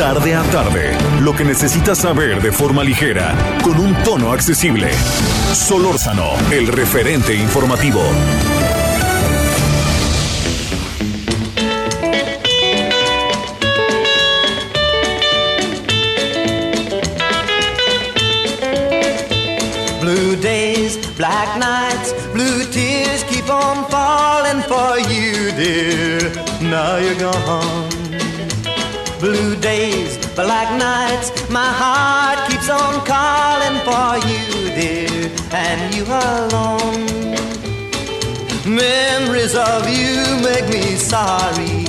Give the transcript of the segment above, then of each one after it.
Tarde a tarde, lo que necesitas saber de forma ligera, con un tono accesible. Solórzano, el referente informativo. Blue days, black nights, blue tears keep on falling for you, dear. Now you're gone. Blue days, black nights, my heart keeps on calling for you, dear, and you alone. Memories of you make me sorry.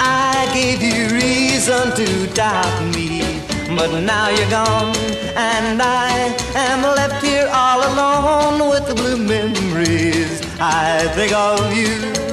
I gave you reason to doubt me, but now you're gone, and I am left here all alone with the blue memories. I think of you.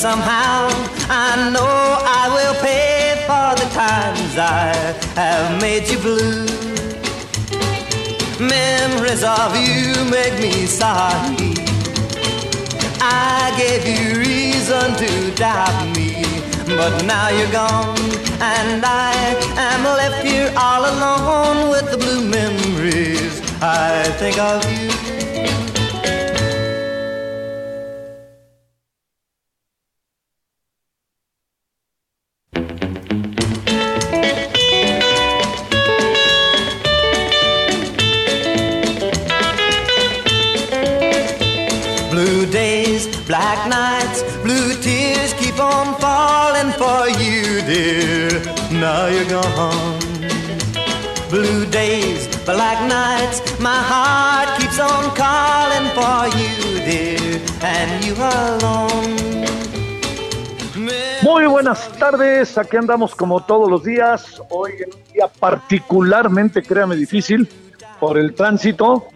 Somehow, I know I will pay for the times I have made you blue. Memories of you make me sorry. I gave you reason to doubt me, but now you're gone, and I am left here all alone with the blue memories. I think of you. Black nights, my heart keeps on calling for you, dear, and you alone. Muy buenas tardes, aquí andamos como todos los días, hoy en un día particularmente, créame, difícil por el tránsito,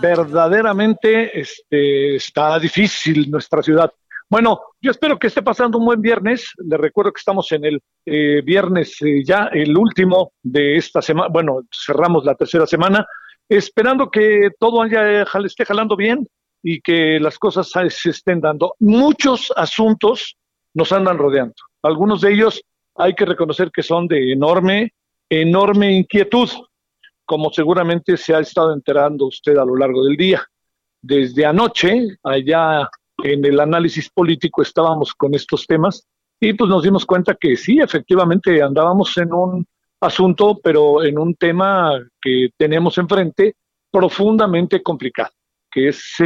verdaderamente este, está difícil nuestra ciudad. Bueno, yo espero que esté pasando un buen viernes, les recuerdo que estamos en el eh, viernes eh, ya, el último de esta semana, bueno, cerramos la tercera semana, esperando que todo esté jalando bien y que las cosas se estén dando. Muchos asuntos nos andan rodeando. Algunos de ellos hay que reconocer que son de enorme, enorme inquietud, como seguramente se ha estado enterando usted a lo largo del día. Desde anoche, allá en el análisis político estábamos con estos temas y pues nos dimos cuenta que sí, efectivamente andábamos en un asunto, pero en un tema que tenemos enfrente profundamente complicado, que es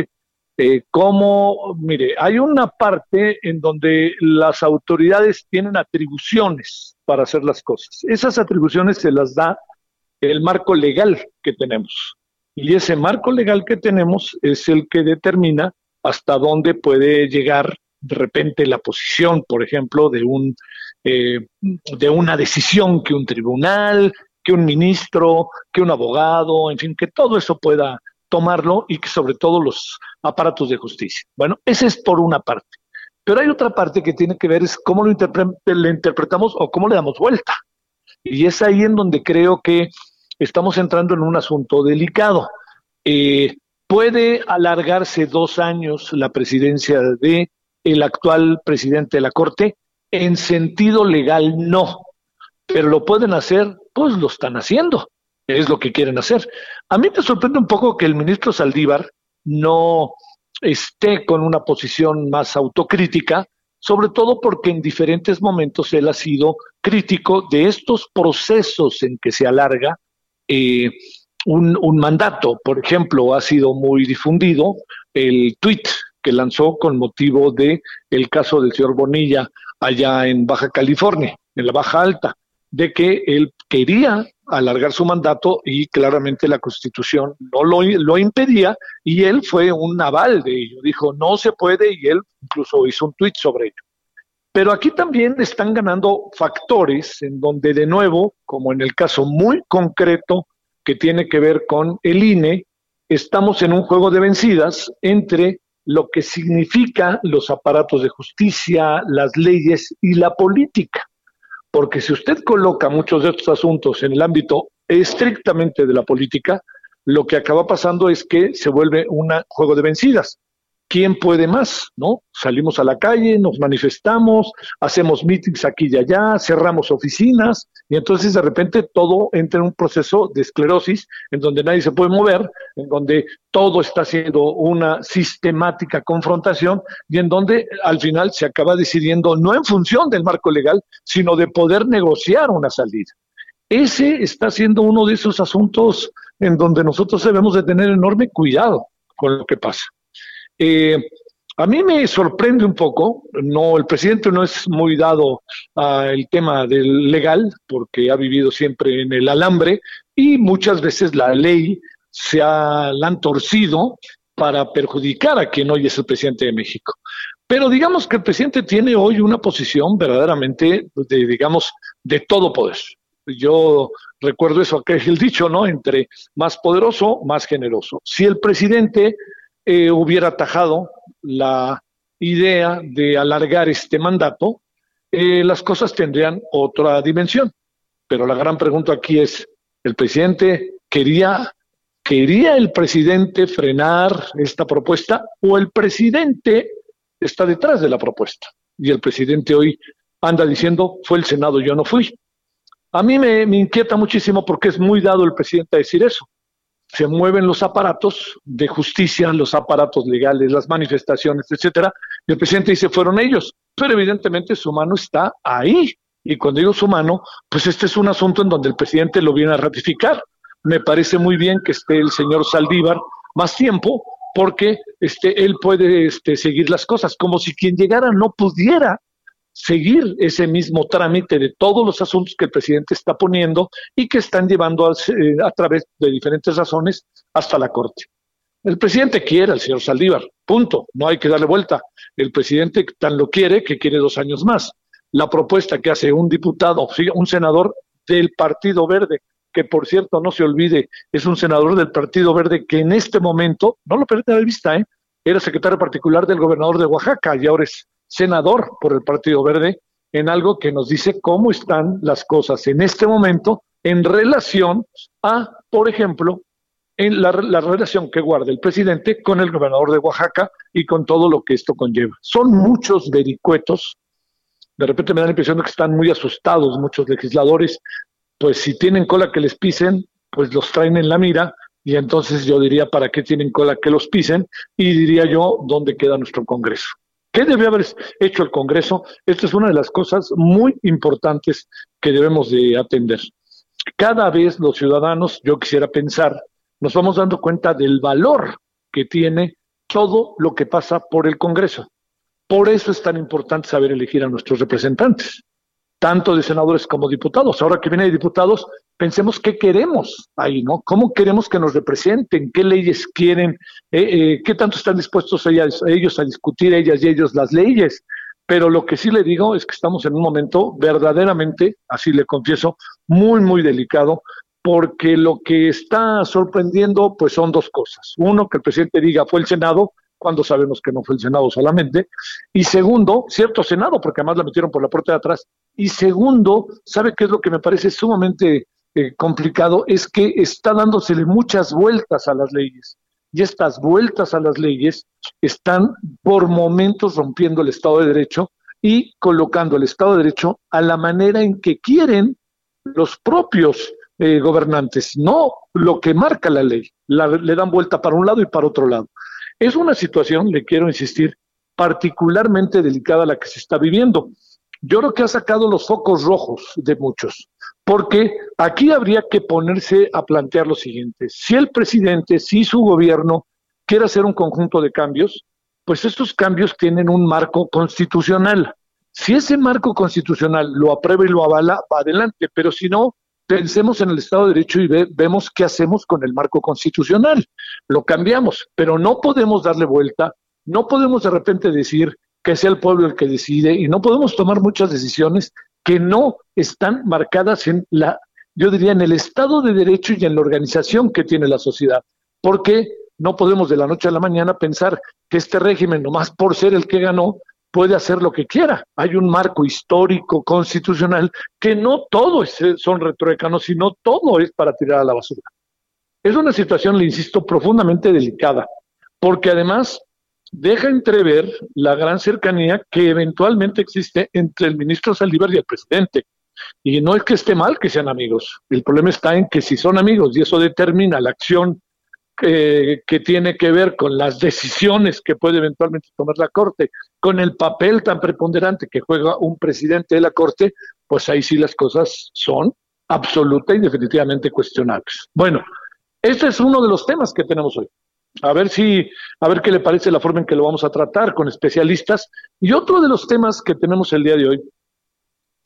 eh, cómo, mire, hay una parte en donde las autoridades tienen atribuciones para hacer las cosas. Esas atribuciones se las da el marco legal que tenemos. Y ese marco legal que tenemos es el que determina hasta dónde puede llegar de repente la posición, por ejemplo, de un eh, de una decisión que un tribunal, que un ministro, que un abogado, en fin, que todo eso pueda tomarlo y que sobre todo los aparatos de justicia. Bueno, ese es por una parte. Pero hay otra parte que tiene que ver es cómo lo interpretamos o cómo le damos vuelta. Y es ahí en donde creo que estamos entrando en un asunto delicado. Eh, ¿Puede alargarse dos años la presidencia de el actual presidente de la Corte? En sentido legal, no. Pero lo pueden hacer, pues lo están haciendo. Es lo que quieren hacer. A mí me sorprende un poco que el ministro Saldívar no esté con una posición más autocrítica, sobre todo porque en diferentes momentos él ha sido crítico de estos procesos en que se alarga eh, un, un, mandato. Por ejemplo, ha sido muy difundido el tuit que lanzó con motivo de el caso del señor Bonilla allá en Baja California, en la Baja Alta, de que él quería alargar su mandato y claramente la Constitución no lo, lo impedía y él fue un aval de ello. Dijo, no se puede y él incluso hizo un tuit sobre ello. Pero aquí también están ganando factores en donde de nuevo, como en el caso muy concreto que tiene que ver con el INE, estamos en un juego de vencidas entre lo que significa los aparatos de justicia, las leyes y la política. Porque si usted coloca muchos de estos asuntos en el ámbito estrictamente de la política, lo que acaba pasando es que se vuelve un juego de vencidas. ¿Quién puede más? ¿No? Salimos a la calle, nos manifestamos, hacemos meetings aquí y allá, cerramos oficinas, y entonces de repente todo entra en un proceso de esclerosis en donde nadie se puede mover, en donde todo está siendo una sistemática confrontación y en donde al final se acaba decidiendo no en función del marco legal, sino de poder negociar una salida. Ese está siendo uno de esos asuntos en donde nosotros debemos de tener enorme cuidado con lo que pasa. Eh, a mí me sorprende un poco, no, el presidente no es muy dado al tema del legal, porque ha vivido siempre en el alambre y muchas veces la ley se ha, han torcido para perjudicar a quien hoy es el presidente de México. Pero digamos que el presidente tiene hoy una posición verdaderamente, de, digamos, de todo poder. Yo recuerdo eso que es el dicho, ¿no? Entre más poderoso, más generoso. Si el presidente eh, hubiera atajado la idea de alargar este mandato, eh, las cosas tendrían otra dimensión. Pero la gran pregunta aquí es, ¿el presidente quería, quería el presidente frenar esta propuesta o el presidente está detrás de la propuesta? Y el presidente hoy anda diciendo, fue el Senado, yo no fui. A mí me inquieta muchísimo porque es muy dado el presidente a decir eso se mueven los aparatos de justicia, los aparatos legales, las manifestaciones, etcétera, y el presidente dice fueron ellos, pero evidentemente su mano está ahí. Y cuando digo su mano, pues este es un asunto en donde el presidente lo viene a ratificar. Me parece muy bien que esté el señor Saldívar más tiempo, porque este, él puede este, seguir las cosas, como si quien llegara no pudiera seguir ese mismo trámite de todos los asuntos que el presidente está poniendo y que están llevando a, eh, a, través de diferentes razones hasta la Corte. El presidente quiere al señor Saldívar, punto, no hay que darle vuelta. El presidente tan lo quiere que quiere dos años más. La propuesta que hace un diputado, un senador del Partido Verde, que por cierto no se olvide, es un senador del Partido Verde que en este momento, no lo permite de vista, ¿eh? era secretario particular del gobernador de Oaxaca y ahora es senador por el Partido Verde en algo que nos dice cómo están las cosas en este momento en relación a, por ejemplo, en la, relación que guarda el presidente con el gobernador de Oaxaca y con todo lo que esto conlleva. Son muchos vericuetos, de repente me da la impresión de que están muy asustados muchos legisladores, pues si tienen cola que les pisen, pues los traen en la mira y entonces yo diría, ¿para qué tienen cola que los pisen? Y diría yo, ¿dónde queda nuestro Congreso? ¿Qué debe haber hecho el Congreso? Esta es una de las cosas muy importantes que debemos de atender. Cada vez los ciudadanos, yo quisiera pensar, nos vamos dando cuenta del valor que tiene todo lo que pasa por el Congreso. Por eso es tan importante saber elegir a nuestros representantes tanto de senadores como diputados. Ahora que viene de diputados, pensemos qué queremos ahí, ¿no? ¿Cómo queremos que nos representen? ¿Qué leyes quieren? Eh, eh, ¿Qué tanto están dispuestos ellas, ellos a discutir, ellas y ellos, las leyes? Pero lo que sí le digo es que estamos en un momento verdaderamente, así le confieso, muy, muy delicado, porque lo que está sorprendiendo, pues son dos cosas. Uno, que el presidente diga fue el Senado, cuando sabemos que no fue el Senado solamente. Y segundo, cierto Senado, porque además la metieron por la puerta de atrás. Y segundo, ¿sabe qué es lo que me parece sumamente eh, complicado? Es que está dándosele muchas vueltas a las leyes. y estas vueltas a las leyes están por momentos rompiendo el Estado de Derecho y colocando el Estado de Derecho a la manera en que quieren los propios eh, gobernantes, no lo que marca la ley. le dan vuelta para un lado y para otro lado. Es una situación, le quiero insistir, particularmente delicada la que se está viviendo. Yo creo que ha sacado los focos rojos de muchos, porque aquí habría que ponerse a plantear lo siguiente. Si el presidente, si su gobierno quiere hacer un conjunto de cambios, pues estos cambios tienen un marco constitucional. Si ese marco constitucional lo aprueba y lo avala, va adelante, pero si no, pensemos en el Estado de Derecho y vemos qué hacemos con el marco constitucional. Lo cambiamos, pero no podemos darle vuelta, no podemos de repente decir que sea el pueblo el que decide y no podemos tomar muchas decisiones que no están marcadas en la, yo diría, en el Estado de Derecho y en la organización que tiene la sociedad. Porque no podemos de la noche a la mañana pensar que este régimen, nomás por ser el que ganó, puede hacer lo que quiera. Hay un marco histórico, constitucional, que no todo es, son retroécanos, sino todo es para tirar a la basura. Es una situación, le insisto, profundamente delicada, porque además deja entrever la gran cercanía que eventualmente existe entre el ministro Saldívar y el presidente. Y no es que esté mal que sean amigos, el problema está en que si son amigos y eso determina la acción que tiene que ver con las decisiones que puede eventualmente tomar la Corte, con el papel tan preponderante que juega un presidente de la Corte, pues ahí sí las cosas son absoluta y definitivamente cuestionables. Bueno, este es uno de los temas que tenemos hoy. A ver si, a ver qué le parece la forma en que lo vamos a tratar con especialistas. Y otro de los temas que tenemos el día de hoy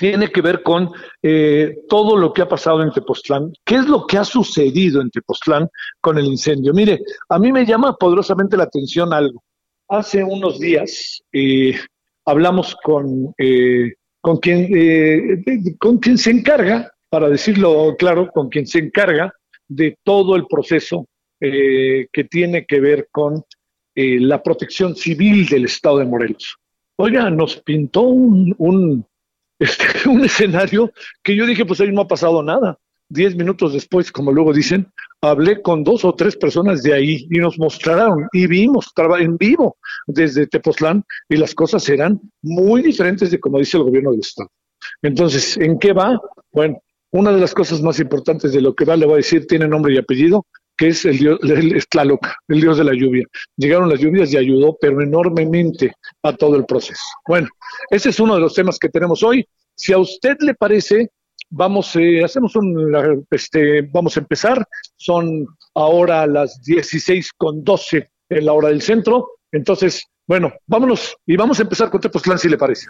tiene que ver con eh, todo lo que ha pasado en Tepoztlán. ¿Qué es lo que ha sucedido en Tepoztlán con el incendio? Mire, a mí me llama poderosamente la atención algo. Hace unos días eh, hablamos con, eh, con, quien, con quien se encarga, para decirlo claro, con quien se encarga de todo el proceso que tiene que ver con la protección civil del Estado de Morelos. Oiga, nos pintó un, este, un escenario que yo dije, pues ahí no ha pasado nada. Diez minutos después, como luego dicen, hablé con dos o tres personas de ahí y nos mostraron y vimos en vivo desde Tepoztlán y las cosas eran muy diferentes de como dice el gobierno del Estado. Entonces, ¿en qué va? Bueno, una de las cosas más importantes de lo que va, le voy a decir, tiene nombre y apellido, que es el dios, el el dios de la lluvia. Llegaron las lluvias y ayudó, pero enormemente a todo el proceso. Bueno, ese es uno de los temas que tenemos hoy. Si a usted le parece, vamos, eh, hacemos un, este, vamos a empezar. Son ahora las 16 con 12 en la hora del centro. Entonces, bueno, vámonos y vamos a empezar con Tepoztlán, si le parece.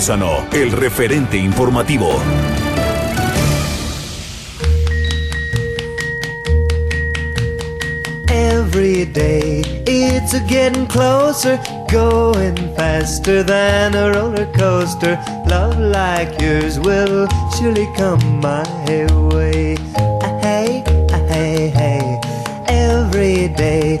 Solórzano, el referente informativo. Every day it's a getting closer, going faster than a roller coaster. Love like yours will surely come my way. Hey, hey, hey. Every day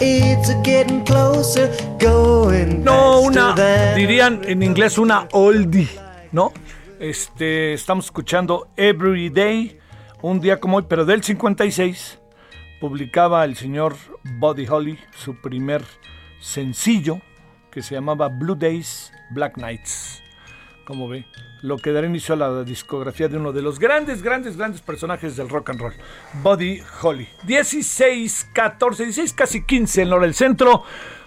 it's getting closer, going No, una, dirían en inglés una oldie ¿no? Este, estamos escuchando Every Day, un día como hoy, pero del 56, publicaba el señor Buddy Holly su primer sencillo que se llamaba Blue Days, Black Nights. Como ve, lo que dará inicio a la discografía de uno de los grandes, grandes, grandes personajes del rock and roll, Buddy Holly. 16, 14, 16, casi 15 en hora del centro.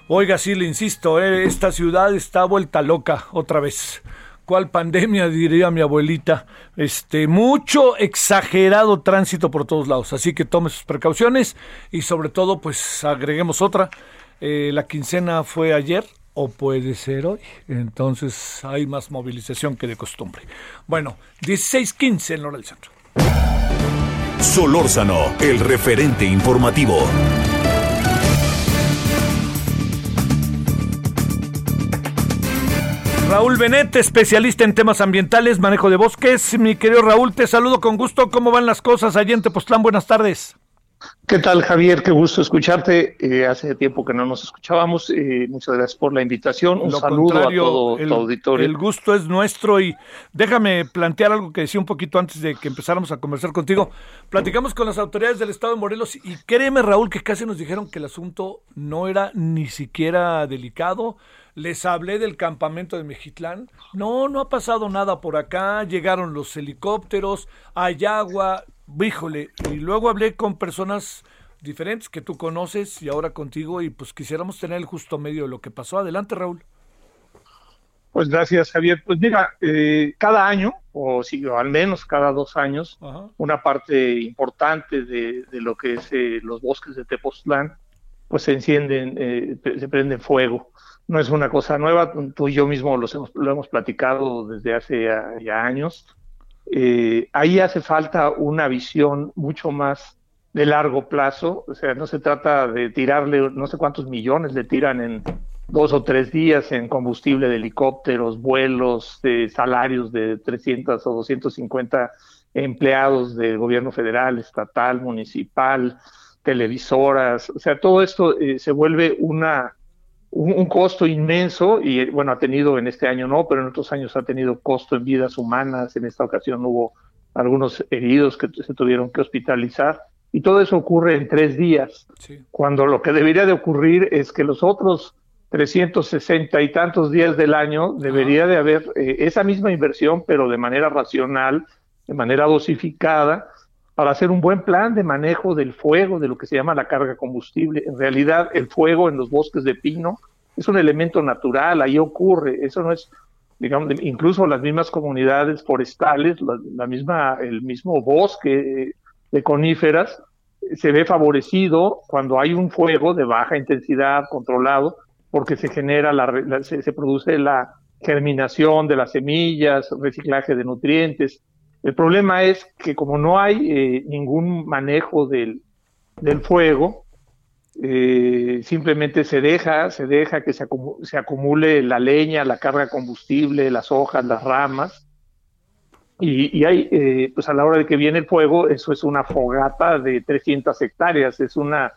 Oiga, sí le insisto, eh, esta ciudad está vuelta loca otra vez. ¿Cuál pandemia? Diría mi abuelita. Este, mucho exagerado tránsito por todos lados. Así que tome sus precauciones y sobre todo, pues agreguemos otra. Eh, la quincena fue ayer o puede ser hoy. Entonces hay más movilización que de costumbre. Bueno, 16-15 en hora del centro. Solórzano, el referente informativo. Raúl Benet, especialista en temas ambientales, manejo de bosques. Mi querido Raúl, te saludo con gusto. ¿Cómo van las cosas allá en Tepoztlán? Buenas tardes. ¿Qué tal, Javier? Qué gusto escucharte. Eh, hace tiempo que no nos escuchábamos. Eh, muchas gracias por la invitación. Un saludo a todo el, tu auditorio. El gusto es nuestro y déjame plantear algo que decía un poquito antes de que empezáramos a conversar contigo. Platicamos con las autoridades del Estado de Morelos y créeme, Raúl, que casi nos dijeron que el asunto no era ni siquiera delicado les hablé del campamento de Mejitlán. No, no ha pasado nada por acá. Llegaron los helicópteros, hay agua. Híjole, y luego hablé con personas diferentes que tú conoces y ahora contigo y pues quisiéramos tener el justo medio de lo que pasó. Adelante, Raúl. Pues gracias, Javier. Pues mira, eh, cada año, o, sí, al menos cada dos años, una parte importante de, lo que es eh, los bosques de Tepoztlán, pues se encienden, eh, se prende fuego no es una cosa nueva, tú y yo mismo los hemos, lo hemos platicado desde hace ya, años. Eh, ahí hace falta una visión mucho más de largo plazo, o sea, no se trata de tirarle, no sé cuántos millones le tiran en dos o tres días en combustible de helicópteros, vuelos, de salarios de 300 o 250 empleados del gobierno federal, estatal, municipal, televisoras, o sea, todo esto eh, se vuelve una un, costo inmenso y bueno, ha tenido en este año no, pero en otros años ha tenido costo en vidas humanas. En esta ocasión hubo algunos heridos que se tuvieron que hospitalizar y todo eso ocurre en tres días, cuando lo que debería de ocurrir es que los otros 360 y tantos días del año debería de haber eh, esa misma inversión, pero de manera racional, de manera dosificada, para hacer un buen plan de manejo del fuego, de lo que se llama la carga combustible. En realidad, el fuego en los bosques de pino es un elemento natural, ahí ocurre, eso no es, digamos, incluso las mismas comunidades forestales, la, misma, el mismo bosque de coníferas se ve favorecido cuando hay un fuego de baja intensidad controlado, porque se genera la, se produce la germinación de las semillas, reciclaje de nutrientes, el problema es que como no hay eh, ningún manejo del, del fuego, eh, simplemente se deja, se deja que se, acumule la leña, la carga combustible, las hojas, las ramas. Y, y hay, eh, pues a la hora de que viene el fuego, eso es una fogata de 300 hectáreas, es una,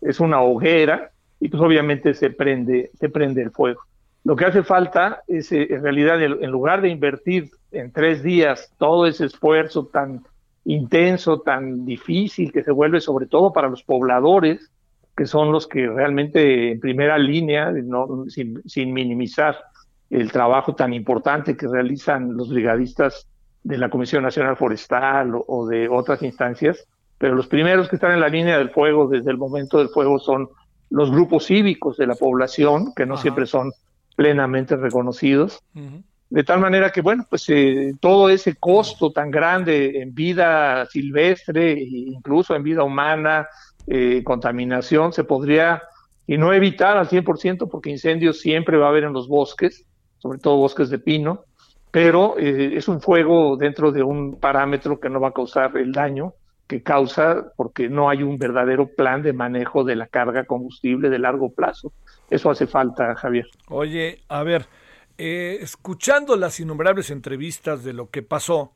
es una hoguera y pues obviamente se prende, se prende el fuego. Lo que hace falta es, en realidad, en lugar de invertir en tres días todo ese esfuerzo tan intenso, tan difícil que se vuelve sobre todo para los pobladores, que son los que realmente en primera línea, no, sin, sin minimizar el trabajo tan importante que realizan los brigadistas de la Comisión Nacional Forestal o, de otras instancias, pero los primeros que están en la línea del fuego desde el momento del fuego son los grupos cívicos de la población, que no siempre son plenamente reconocidos. De tal manera que, bueno, pues eh, todo ese costo tan grande en vida silvestre, e incluso en vida humana, eh, contaminación, se podría, y no evitar al 100%, porque incendios siempre va a haber en los bosques, sobre todo bosques de pino, pero eh, es un fuego dentro de un parámetro que no va a causar el daño que causa porque no hay un verdadero plan de manejo de la carga combustible de largo plazo. Eso hace falta, Javier. Oye, a ver, eh, escuchando las innumerables entrevistas de lo que pasó,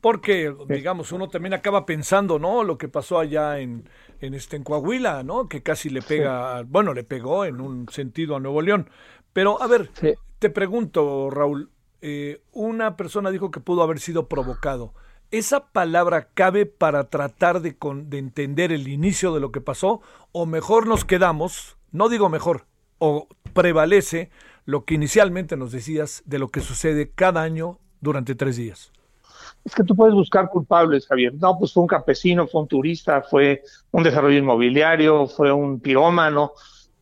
porque digamos uno también acaba pensando, ¿no? Lo que pasó allá en, en este en Coahuila, ¿no? Que casi le pega, bueno, le pegó en un sentido a Nuevo León. Pero a ver, te pregunto, Raúl, eh, una persona dijo que pudo haber sido provocado. ¿esa palabra cabe para tratar de, de entender el inicio de lo que pasó? ¿O mejor nos quedamos, no digo mejor, o prevalece lo que inicialmente nos decías de lo que sucede cada año durante tres días? Es que tú puedes buscar culpables, Javier. No, pues fue un campesino, fue un turista, fue un desarrollo inmobiliario, fue un pirómano.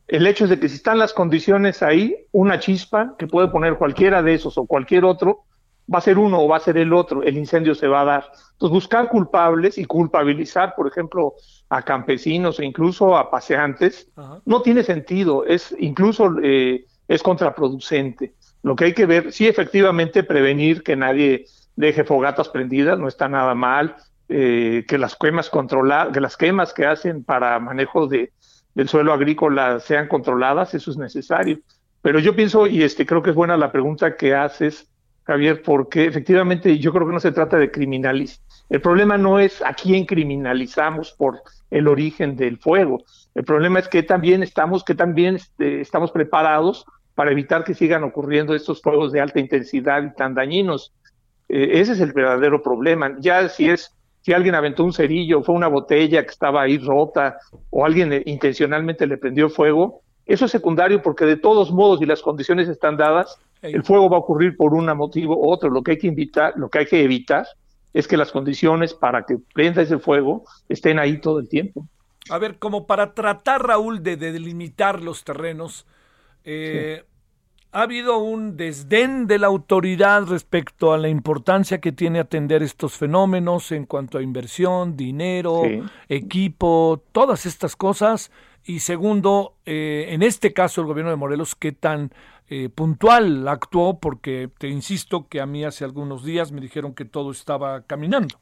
El hecho es de que si están las condiciones ahí, una chispa que puede poner cualquiera de esos o cualquier otro, va a ser uno o va a ser el otro, el incendio se va a dar. Entonces, buscar culpables y culpabilizar, por ejemplo, a campesinos e incluso a paseantes, no tiene sentido, es incluso eh, es contraproducente. Lo que hay que ver, sí, efectivamente, prevenir que nadie deje fogatas prendidas, no está nada mal, eh, que las quemas controlar, que las quemas que hacen para manejo de, del suelo agrícola sean controladas, eso es necesario. Pero yo pienso, y este creo que es buena la pregunta que haces, Javier, porque efectivamente yo creo que no se trata de criminalizar. El problema no es a quién criminalizamos por el origen del fuego. El problema es que también estamos, que también este, estamos preparados para evitar que sigan ocurriendo estos fuegos de alta intensidad y tan dañinos. Eh, ese es el verdadero problema. Ya si es si alguien aventó un cerillo, fue una botella que estaba ahí rota o alguien eh, intencionalmente le prendió fuego, eso es secundario porque de todos modos y las condiciones están dadas, el fuego va a ocurrir por un motivo u otro. Lo que hay que invitar, lo que hay que evitar es que las condiciones para que prenda ese fuego estén ahí todo el tiempo. A ver, como para tratar, Raúl, de, delimitar los terrenos, eh, ha habido un desdén de la autoridad respecto a la importancia que tiene atender estos fenómenos en cuanto a inversión, dinero, equipo, todas estas cosas. Y segundo, eh, en este caso el gobierno de Morelos, qué tan eh, puntual actuó, porque te insisto que a mí hace algunos días me dijeron que todo estaba caminando.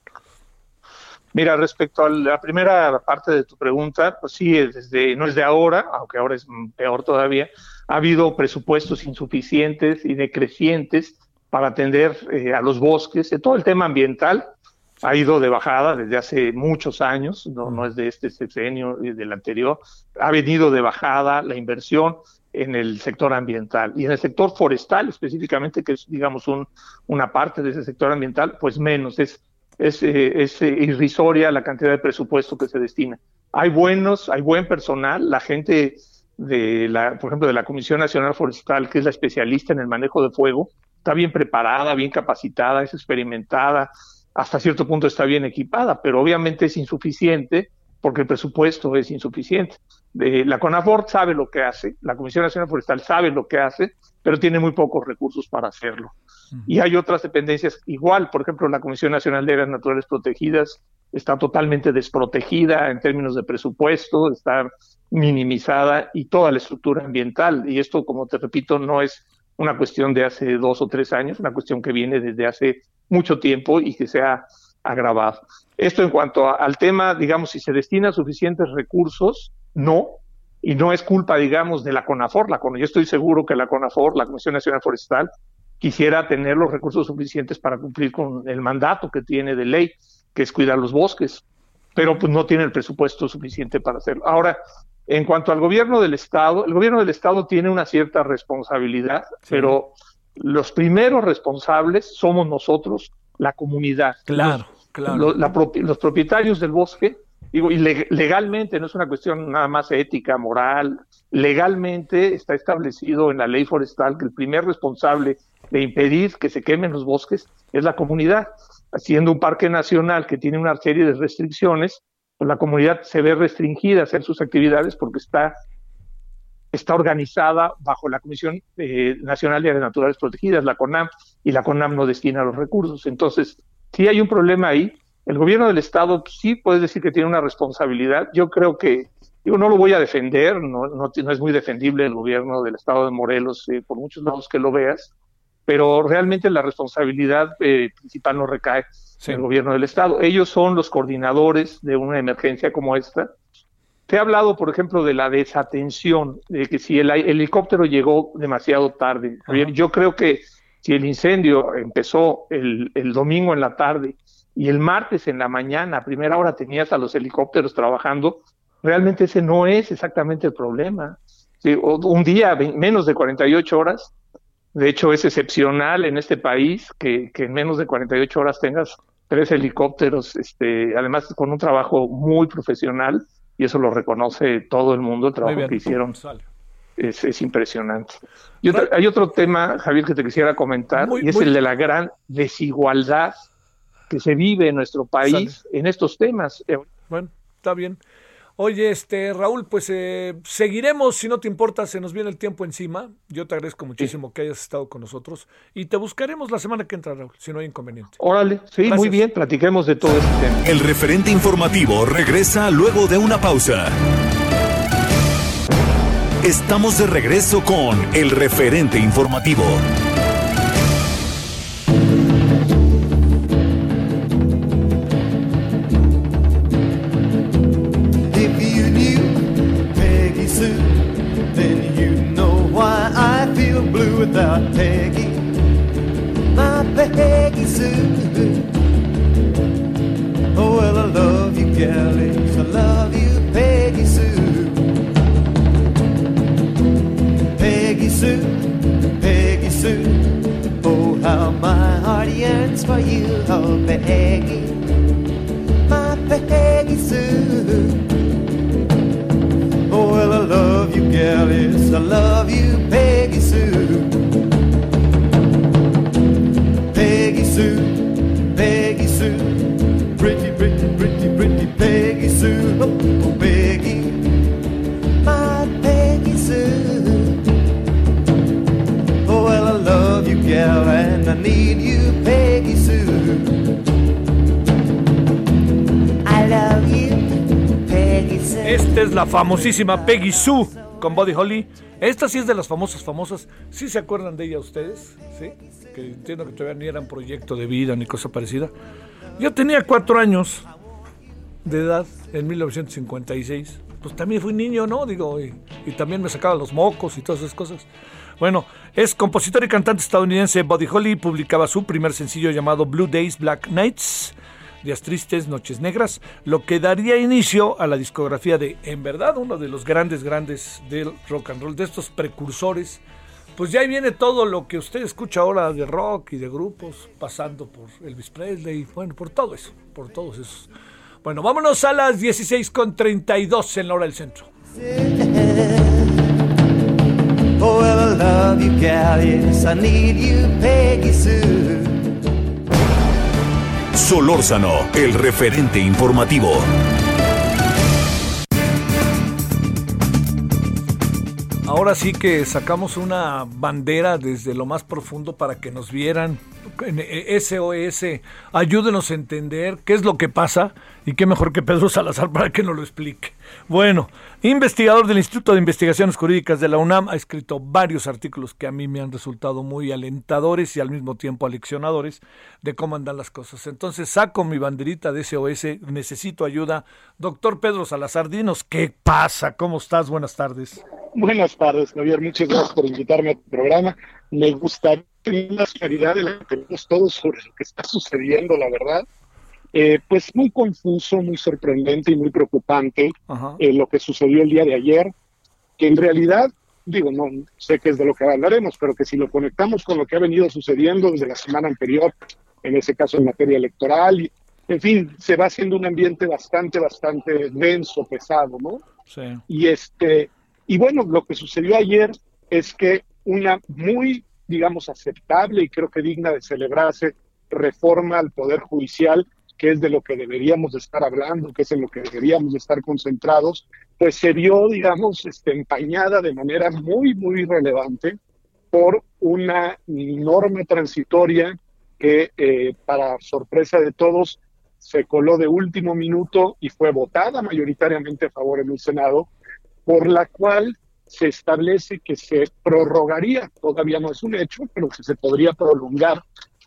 Mira, respecto a la primera parte de tu pregunta, pues sí, desde, no es de ahora, aunque ahora es peor todavía, ha habido presupuestos insuficientes y decrecientes para atender eh, a los bosques. Todo el tema ambiental ha ido de bajada desde hace muchos años, no, no es de este sexenio del anterior, ha venido de bajada la inversión en el sector ambiental y en el sector forestal específicamente, que es, digamos, un, una parte de ese sector ambiental, pues menos, es es, eh, es, eh, irrisoria la cantidad de presupuesto que se destina. Hay buenos, hay buen personal, la gente de la, por ejemplo, de la Comisión Nacional Forestal, que es la especialista en el manejo de fuego, está bien preparada, bien capacitada, es experimentada, hasta cierto punto está bien equipada, pero obviamente es insuficiente porque el presupuesto es insuficiente. la CONAFOR sabe lo que hace, la Comisión Nacional Forestal sabe lo que hace, pero tiene muy pocos recursos para hacerlo. Y hay otras dependencias igual, por ejemplo, la Comisión Nacional de Áreas Naturales Protegidas está totalmente desprotegida en términos de presupuesto, está minimizada y toda la estructura ambiental. Y esto, como te repito, no es una cuestión de hace dos o tres años, una cuestión que viene desde hace mucho tiempo y que se ha agravado. Esto en cuanto al tema, digamos, si se destina suficientes recursos, no, y no es culpa, digamos, de la CONAFOR. La yo estoy seguro que la CONAFOR, la Comisión Nacional Forestal, quisiera tener los recursos suficientes para cumplir con el mandato que tiene de ley, que es cuidar los bosques, pero pues no tiene el presupuesto suficiente para hacerlo. Ahora, en cuanto al gobierno del Estado, el gobierno del Estado tiene una cierta responsabilidad, pero los primeros responsables somos nosotros, la comunidad. Claro, claro. los propietarios del bosque, digo, y legalmente, no es una cuestión nada más ética, moral, legalmente está establecido en la ley forestal que el primer responsable de impedir que se quemen los bosques es la comunidad. Siendo un parque nacional que tiene una serie de restricciones, pues la comunidad se ve restringida a hacer sus actividades porque está, está organizada bajo la Comisión eh, Nacional de Áreas Naturales Protegidas, la CONAM, y la CONAM no destina los recursos. Entonces, si hay un problema ahí. El gobierno del Estado sí puede decir que tiene una responsabilidad. Yo creo que Digo, no lo voy a defender, no, no, es muy defendible el gobierno del estado de Morelos eh, por muchos lados que lo veas, pero realmente la responsabilidad eh, principal no recae en el gobierno del estado. Ellos son los coordinadores de una emergencia como esta. Te he hablado, por ejemplo, de la desatención, de que si el, helicóptero llegó demasiado tarde. yo creo que si el incendio empezó el, el domingo en la tarde y el martes en la mañana, a primera hora, tenías a los helicópteros trabajando, realmente ese no es exactamente el problema. un día, menos de 48 horas, de hecho es excepcional en este país que, en menos de 48 horas tengas tres helicópteros, este, además con un trabajo muy profesional, y eso lo reconoce todo el mundo, el trabajo que hicieron. Es, es, impresionante. Y hay otro tema, Javier, que te quisiera comentar, y es el de la gran desigualdad que se vive en nuestro país en estos temas. Bueno, está bien. Oye, este Raúl, pues eh, seguiremos, si no te importa, se nos viene el tiempo encima. Yo te agradezco muchísimo que hayas estado con nosotros y te buscaremos la semana que entra, Raúl, si no hay inconveniente. Órale, sí, muy bien, platiquemos de todo este tema. El referente informativo regresa luego de una pausa. Estamos de regreso con el referente informativo. Famosísima Peggy Sue con Body Holly. Esta sí es de las famosas, famosas. ¿Sí se acuerdan de ella ustedes? ¿Sí? que entiendo que todavía ni era un proyecto de vida ni cosa parecida. Yo tenía cuatro años de edad en 1956. Pues también fui niño, ¿no? Digo, y, también me sacaba los mocos y todas esas cosas. Bueno, es compositor y cantante estadounidense. Buddy Holly publicaba su primer sencillo llamado Blue Days, Black Nights, Días Tristes, Noches Negras, lo que daría inicio a la discografía de, en verdad, uno de los grandes, grandes del rock and roll, de estos precursores pues ya ahí viene todo lo que usted escucha ahora de rock y de grupos, pasando por Elvis Presley, bueno, por todo eso, por todos esos. Bueno, vámonos a las 16.32 en la hora del centro. Solórzano, el referente informativo. Ahora sí que sacamos una bandera desde lo más profundo para que nos vieran. SOS, ayúdenos a entender qué es lo que pasa y qué mejor que Pedro Salazar para que nos lo explique. Bueno, investigador del Instituto de Investigaciones Jurídicas de la UNAM, ha escrito varios artículos que a mí me han resultado muy alentadores y al mismo tiempo aleccionadores de cómo andan las cosas. Entonces saco mi banderita de SOS, necesito ayuda. Doctor Pedro Salazar, dinos qué pasa, ¿cómo estás? Buenas tardes. Buenas tardes, Javier. Muchas gracias por invitarme a tu programa. Me gustaría tener la claridad de que tenemos todos sobre lo que está sucediendo, la verdad. Eh, pues muy confuso, muy sorprendente y muy preocupante eh, lo que sucedió el día de ayer, que en realidad, digo, no sé qué es de lo que hablaremos, pero que si lo conectamos con lo que ha venido sucediendo desde la semana anterior, en ese caso en materia electoral, en fin, se va haciendo un ambiente bastante, bastante denso, pesado, ¿no? Sí. Y este, y bueno, lo que sucedió ayer es que una muy, digamos, aceptable y creo que digna de celebrarse reforma al Poder Judicial, que es de lo que deberíamos estar hablando, que es en lo que deberíamos estar concentrados, pues se vio, digamos, este, empañada de manera muy, muy relevante por una norma transitoria que, eh, para sorpresa de todos, se coló de último minuto y fue votada mayoritariamente a favor en el Senado, por la cual se establece que se prorrogaría, todavía no es un hecho, pero que se podría prolongar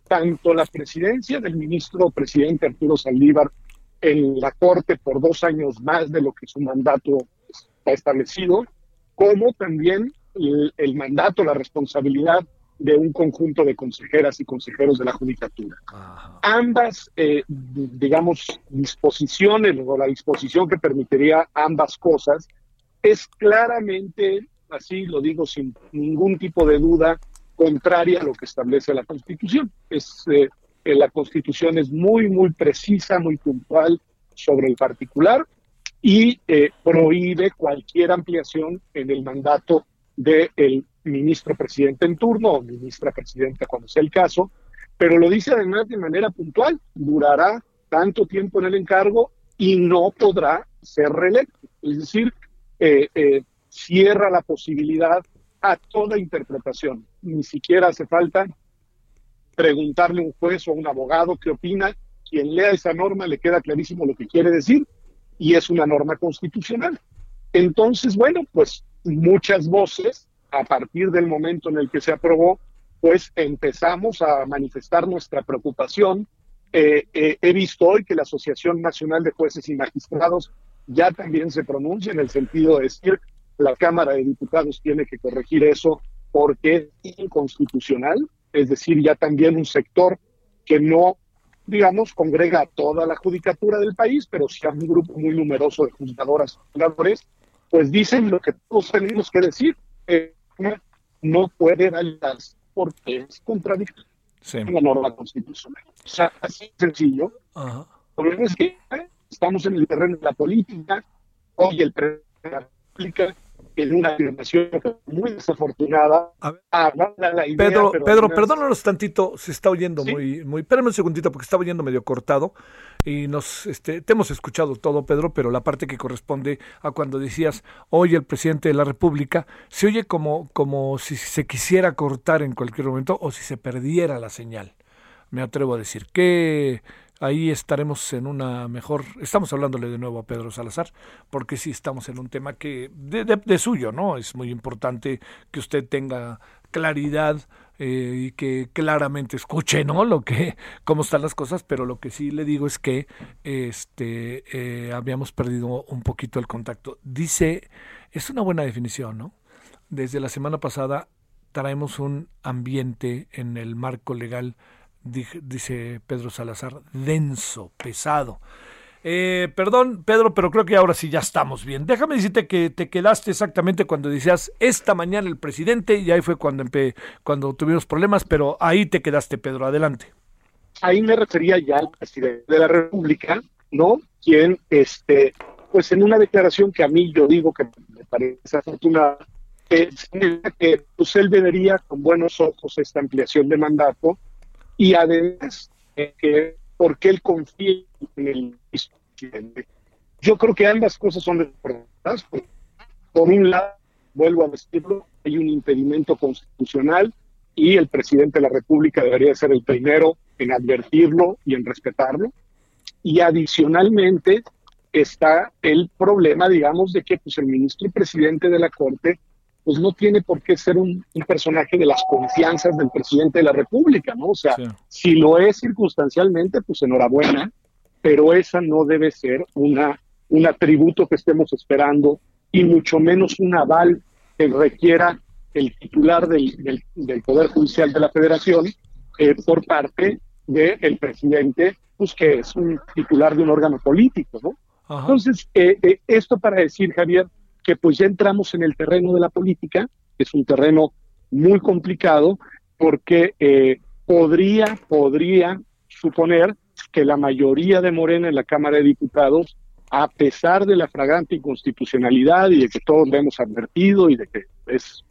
tanto la presidencia del ministro presidente Arturo Saldívar en la Corte por dos años más de lo que su mandato ha establecido, como también el, mandato, la responsabilidad de un conjunto de consejeras y consejeros de la Judicatura. Ambas, eh, digamos, disposiciones o la disposición que permitiría ambas cosas es claramente, así lo digo sin ningún tipo de duda, contraria a lo que establece la Constitución. Es, eh, eh, la Constitución es muy, muy precisa, muy puntual sobre el particular y eh, prohíbe cualquier ampliación en el mandato del ministro presidente en turno o ministra presidenta cuando sea el caso, pero lo dice además de manera puntual, durará tanto tiempo en el encargo y no podrá ser reelecto. Es decir, cierra la posibilidad a toda interpretación. Ni siquiera hace falta preguntarle a un juez o a un abogado qué opina. Quien lea esa norma le queda clarísimo lo que quiere decir y es una norma constitucional. Entonces, bueno, pues muchas voces, a partir del momento en el que se aprobó, pues empezamos a manifestar nuestra preocupación. Eh, eh, he visto hoy que la Asociación Nacional de Jueces y Magistrados ya también se pronuncia en el sentido de decir la Cámara de Diputados tiene que corregir eso porque es inconstitucional, es decir, ya también un sector que no, digamos, congrega a toda la judicatura del país, pero sí a un grupo muy numeroso de juzgadoras y juzgadores, pues dicen lo que todos tenemos que decir. Eh, no puede darlas porque es contradictorio con la norma constitucional. O sea, así sencillo. Ajá. es que eh, estamos en el terreno de la política, hoy el presidente explica en una afirmación muy desafortunada. La idea, Pedro, Pedro perdónanos tantito, se está oyendo muy, muy, espérame un segundito porque estaba oyendo medio cortado y nos, este, te hemos escuchado todo, Pedro, pero la parte que corresponde a cuando decías, hoy el presidente de la República, se oye como, como si se quisiera cortar en cualquier momento o si se perdiera la señal. Me atrevo a decir que ahí estaremos en una mejor, estamos hablándole de nuevo a Pedro Salazar, porque sí estamos en un tema que de, suyo, ¿no? Es muy importante que usted tenga claridad eh, y que claramente escuche, ¿no? Lo que, cómo están las cosas, pero lo que sí le digo es que este eh, habíamos perdido un poquito el contacto. Dice, es una buena definición, ¿no? Desde la semana pasada traemos un ambiente en el marco legal dice Pedro Salazar, denso, pesado. Eh, perdón, Pedro, pero creo que ahora sí ya estamos bien. Déjame decirte que te quedaste exactamente cuando decías esta mañana el presidente y ahí fue cuando, cuando tuvimos problemas, pero ahí te quedaste, Pedro. Adelante. Ahí me refería ya al presidente de la República, ¿no? Quien, este, pues en una declaración que a mí yo digo que me parece afortunada, que, que pues él con buenos ojos esta ampliación de mandato y además que porque él confía en el presidente. Yo creo que ambas cosas son importantes. Por un lado, vuelvo a decirlo, hay un impedimento constitucional y el presidente de la República debería ser el primero en advertirlo y en respetarlo. Y adicionalmente está el problema, digamos, de que pues, el ministro y presidente de la Corte pues no tiene por qué ser un, personaje de las confianzas del presidente de la República, ¿no? O sea, si lo es circunstancialmente, pues enhorabuena, pero esa no debe ser una, un atributo que estemos esperando y mucho menos un aval que requiera el titular del, del, Poder Judicial de la Federación eh, por parte del presidente, pues que es un titular de un órgano político, ¿no? Entonces, eh, eh, esto para decir, Javier, que pues ya entramos en el terreno de la política, que es un terreno muy complicado, porque eh, podría, podría suponer que la mayoría de Morena en la Cámara de Diputados, a pesar de la fragrante inconstitucionalidad y de que todos lo hemos advertido y de que es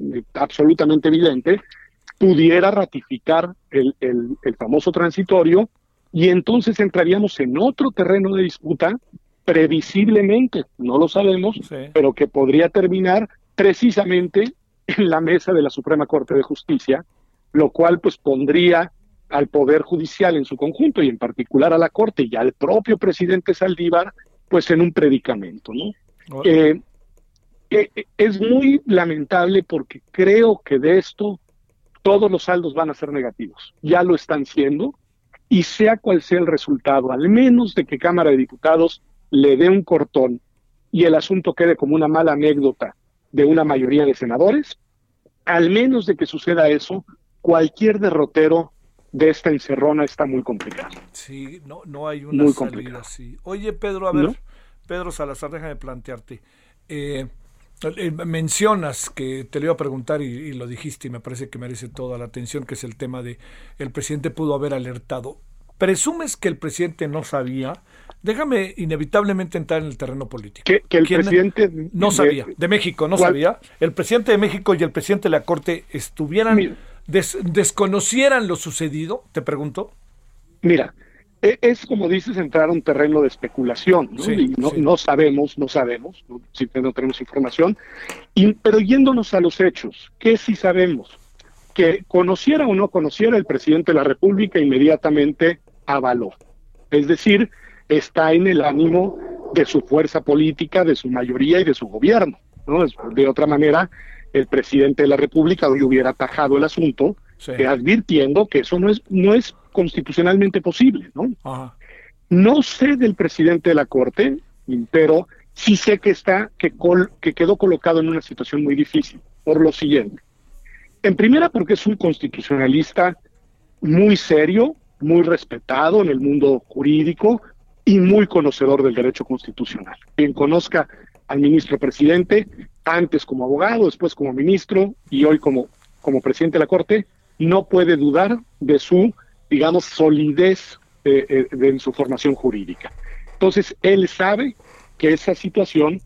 eh, absolutamente evidente, pudiera ratificar el, el famoso transitorio y entonces entraríamos en otro terreno de disputa previsiblemente, no lo sabemos, pero que podría terminar precisamente en la mesa de la Suprema Corte de Justicia, lo cual pues pondría al Poder Judicial en su conjunto y en particular a la Corte y al propio presidente Saldívar pues en un predicamento, ¿no? Eh, eh, es muy lamentable porque creo que de esto todos los saldos van a ser negativos, ya lo están siendo, y sea cual sea el resultado, al menos de que Cámara de Diputados le dé un cortón y el asunto quede como una mala anécdota de una mayoría de senadores, al menos de que suceda eso, cualquier derrotero de esta encerrona está muy complicado. Sí, no, no hay una salida así. Oye, Pedro, a ver, Pedro Salazar, déjame plantearte. Eh, Eh, mencionas que te lo iba a preguntar y, lo dijiste y me parece que merece toda la atención, que es el tema de el presidente pudo haber alertado. ¿Presumes que el presidente no sabía? Déjame inevitablemente entrar en el terreno político. Que, el presidente no sabía, de, México no sabía. El presidente de México y el presidente de la Corte estuvieran, desconocieran lo sucedido, te pregunto. Mira, e, es como dices entrar a un terreno de especulación, ¿no? y no, sabemos, no sabemos, ¿no? si no tenemos información, y, pero yéndonos a los hechos, ¿qué sí sabemos? Que conociera o no conociera el presidente de la República, inmediatamente avaló. Es decir, está en el ánimo de su fuerza política, de su mayoría y de su gobierno. ¿no? De otra manera, el presidente de la República hoy hubiera atajado el asunto, eh, advirtiendo que eso no es, no es constitucionalmente posible, ¿no? No sé del presidente de la Corte, pero sí sé que está, que, que quedó colocado en una situación muy difícil, por lo siguiente. En primera, porque es un constitucionalista muy serio, muy respetado en el mundo jurídico y muy conocedor del derecho constitucional. Quien conozca al ministro presidente, antes como abogado, después como ministro y hoy como, como presidente de la Corte, no puede dudar de su digamos, solidez eh, eh, en su formación jurídica. Entonces, él sabe que esa situación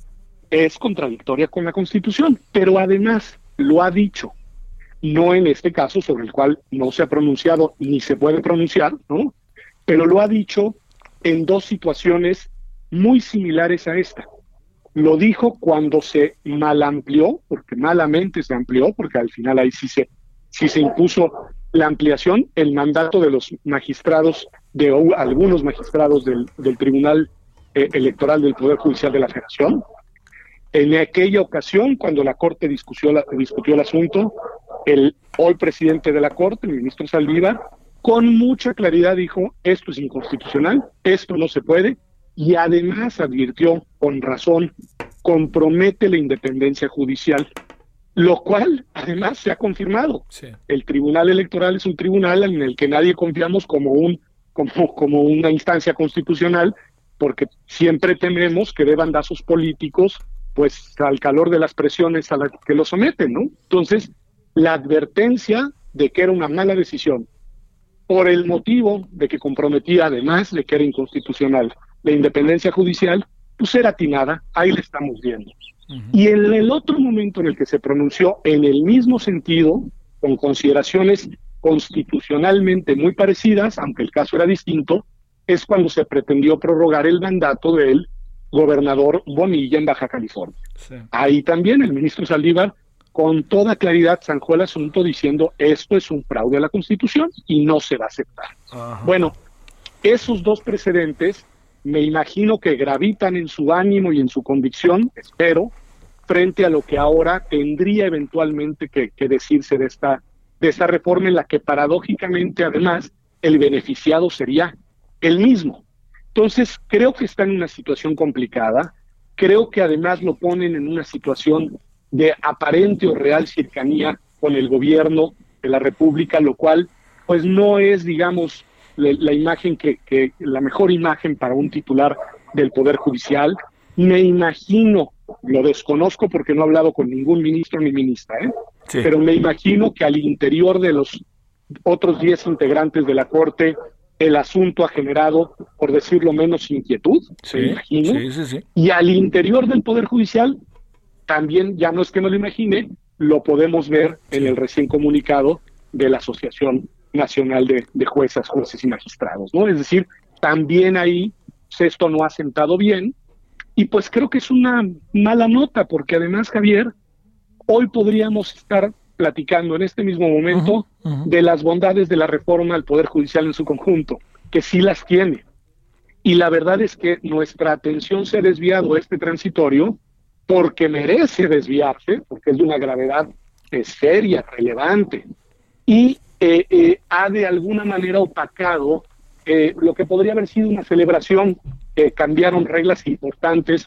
es contradictoria con la Constitución, pero además lo ha dicho, no en este caso sobre el cual no se ha pronunciado ni se puede pronunciar, ¿no? Pero lo ha dicho en dos situaciones muy similares a esta. Lo dijo cuando se mal amplió, porque malamente se amplió, porque al final ahí sí se, sí se impuso la ampliación, el mandato de los magistrados, de algunos magistrados del, Tribunal eh, Electoral del Poder Judicial de la Federación. En aquella ocasión, cuando la Corte discutió, discutió el asunto, el hoy presidente de la Corte, el ministro Saldívar, con mucha claridad dijo, esto es inconstitucional, esto no se puede, y además advirtió con razón, compromete la independencia judicial lo cual además se ha confirmado. El Tribunal Electoral es un tribunal en el que nadie confiamos como un como, como una instancia constitucional, porque siempre tememos que de bandazos políticos, pues al calor de las presiones a las que lo someten, ¿no? Entonces, la advertencia de que era una mala decisión, por el motivo de que comprometía además de que era inconstitucional la independencia judicial, pues era atinada, ahí le estamos viendo. Y en el otro momento en el que se pronunció en el mismo sentido, con consideraciones constitucionalmente muy parecidas, aunque el caso era distinto, es cuando se pretendió prorrogar el mandato del gobernador Bonilla en Baja California. Ahí también el ministro Saldívar con toda claridad zanjó el asunto diciendo esto es un fraude a la Constitución y no se va a aceptar. Bueno, esos dos precedentes me imagino que gravitan en su ánimo y en su convicción, espero, frente a lo que ahora tendría eventualmente que, decirse de esta, de esta reforma en la que paradójicamente además el beneficiado sería el mismo. Entonces, creo que está en una situación complicada, creo que además lo ponen en una situación de aparente o real cercanía con el gobierno de la República, lo cual pues no es, digamos, la, imagen que, que, la mejor imagen para un titular del Poder Judicial. Me imagino, lo desconozco porque no he hablado con ningún ministro ni ministra, ¿eh? pero me imagino que al interior de los otros 10 integrantes de la Corte, el asunto ha generado, por decirlo menos, inquietud, sí, imagino. y al interior del Poder Judicial, también, ya no es que no lo imagine, lo podemos ver en el recién comunicado de la Asociación Nacional de, de Juezas, Jueces y Magistrados, ¿no? Es decir, también ahí esto no ha sentado bien y pues creo que es una mala nota porque además, Javier, hoy podríamos estar platicando en este mismo momento de las bondades de la reforma al Poder Judicial en su conjunto, que sí las tiene. Y la verdad es que nuestra atención se ha desviado a este transitorio porque merece desviarse, porque es de una gravedad seria, relevante. Y eh, eh, ha de alguna manera opacado eh, lo que podría haber sido una celebración. cambiaron reglas importantes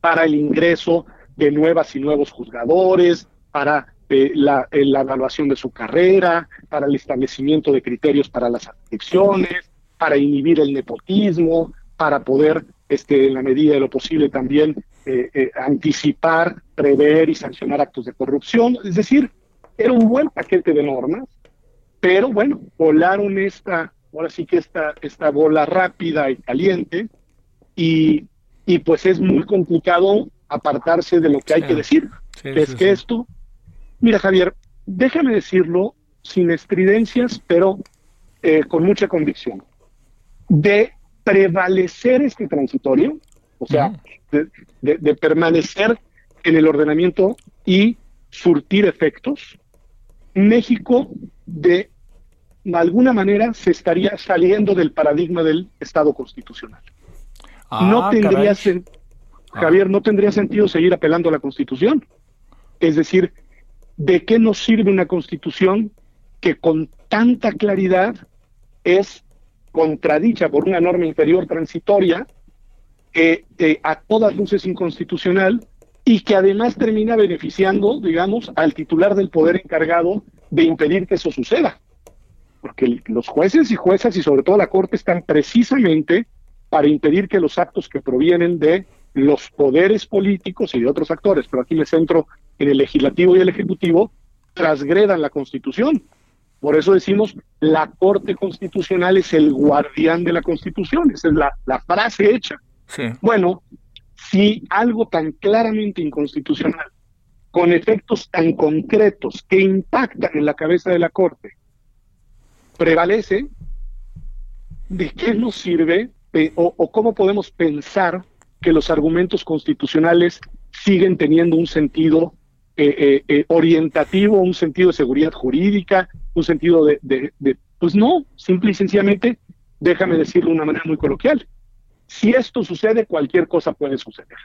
para el ingreso de nuevas y nuevos juzgadores, para la, evaluación de su carrera, para el establecimiento de criterios para las adicciones, para inhibir el nepotismo, para poder, este, en la medida de lo posible, también eh, anticipar, prever y sancionar actos de corrupción. Es decir, era un buen paquete de normas, pero bueno, volaron esta, ahora sí que esta, esta bola rápida y caliente, y, y pues es muy complicado apartarse de lo que hay que decir. es que esto, mira Javier, déjame decirlo sin estridencias, pero eh, con mucha convicción. De prevalecer este transitorio, o sea, de, permanecer en el ordenamiento y surtir efectos, México de alguna manera se estaría saliendo del paradigma del Estado constitucional. no ah, tendría Javier, no tendría sentido seguir apelando a la Constitución. Es decir, ¿de qué nos sirve una Constitución que con tanta claridad es contradicha por una norma inferior transitoria eh, a todas luces inconstitucional y que además termina beneficiando, digamos, al titular del poder encargado de impedir que eso suceda. Porque los jueces y juezas y sobre todo la Corte están precisamente para impedir que los actos que provienen de los poderes políticos y de otros actores, pero aquí me centro en el legislativo y el ejecutivo, transgredan la Constitución. Por eso decimos, la Corte Constitucional es el guardián de la Constitución, esa es la, la frase hecha. Bueno, si algo tan claramente inconstitucional, con efectos tan concretos que impactan en la cabeza de la Corte, prevalece, ¿de qué nos sirve o, cómo podemos pensar que los argumentos constitucionales siguen teniendo un sentido eh, eh, eh, orientativo, un sentido de seguridad jurídica, un sentido de, de, pues no, simple y sencillamente, déjame decirlo de una manera muy coloquial, si esto sucede, cualquier cosa puede suceder.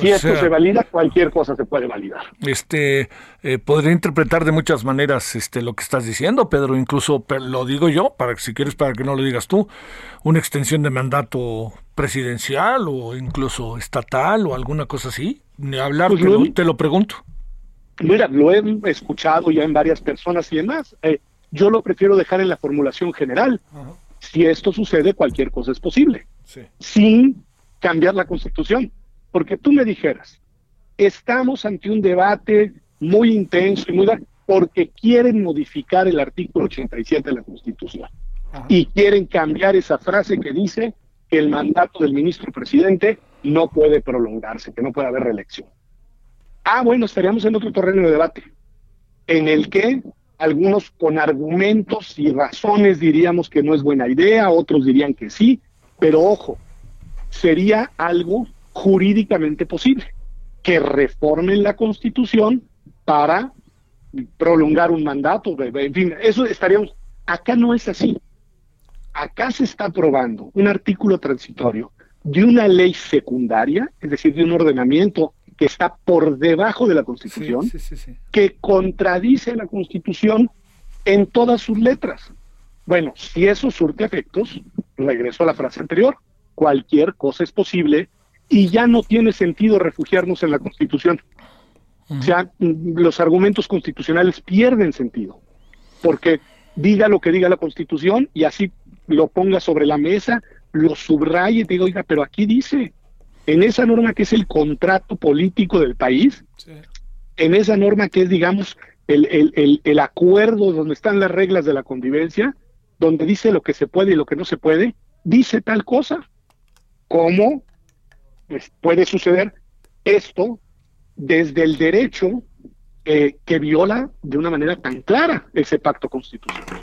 si esto se valida, cualquier cosa se puede validar. Este eh, podría interpretar de muchas maneras este lo que estás diciendo, Pedro. Incluso lo digo yo, para si quieres, para que no lo digas tú, una extensión de mandato presidencial o incluso estatal o alguna cosa así. Ni hablar, pues te, lo, pregunto. Mira, lo he escuchado ya en varias personas y demás. Eh, yo lo prefiero dejar en la formulación general. Si esto sucede, cualquier cosa es posible sin cambiar la constitución. Porque tú me dijeras, estamos ante un debate muy intenso y muy porque quieren modificar el artículo 87 de la Constitución y quieren cambiar esa frase que dice que el mandato del ministro presidente no puede prolongarse, que no puede haber reelección. Ah, bueno, estaríamos en otro terreno de debate, en el que algunos con argumentos y razones diríamos que no es buena idea, otros dirían que sí, pero ojo, sería algo jurídicamente posible, que reformen la constitución para prolongar un mandato, en fin, eso estaríamos, acá no es así. Acá se está aprobando un artículo transitorio de una ley secundaria, es decir, de un ordenamiento que está por debajo de la Constitución, que contradice la Constitución en todas sus letras. Bueno, si eso surte efectos, regreso a la frase anterior, cualquier cosa es posible y ya no tiene sentido refugiarnos en la Constitución. O sea, los argumentos constitucionales pierden sentido, porque diga lo que diga la Constitución y así lo ponga sobre la mesa, lo subraye y diga, oiga, pero aquí dice, en esa norma que es el contrato político del país, en esa norma que es, digamos, el, el, el acuerdo donde están las reglas de la convivencia, donde dice lo que se puede y lo que no se puede, dice tal cosa. ¿Cómo pues, puede suceder esto desde el derecho eh, que viola de una manera tan clara ese pacto constitucional?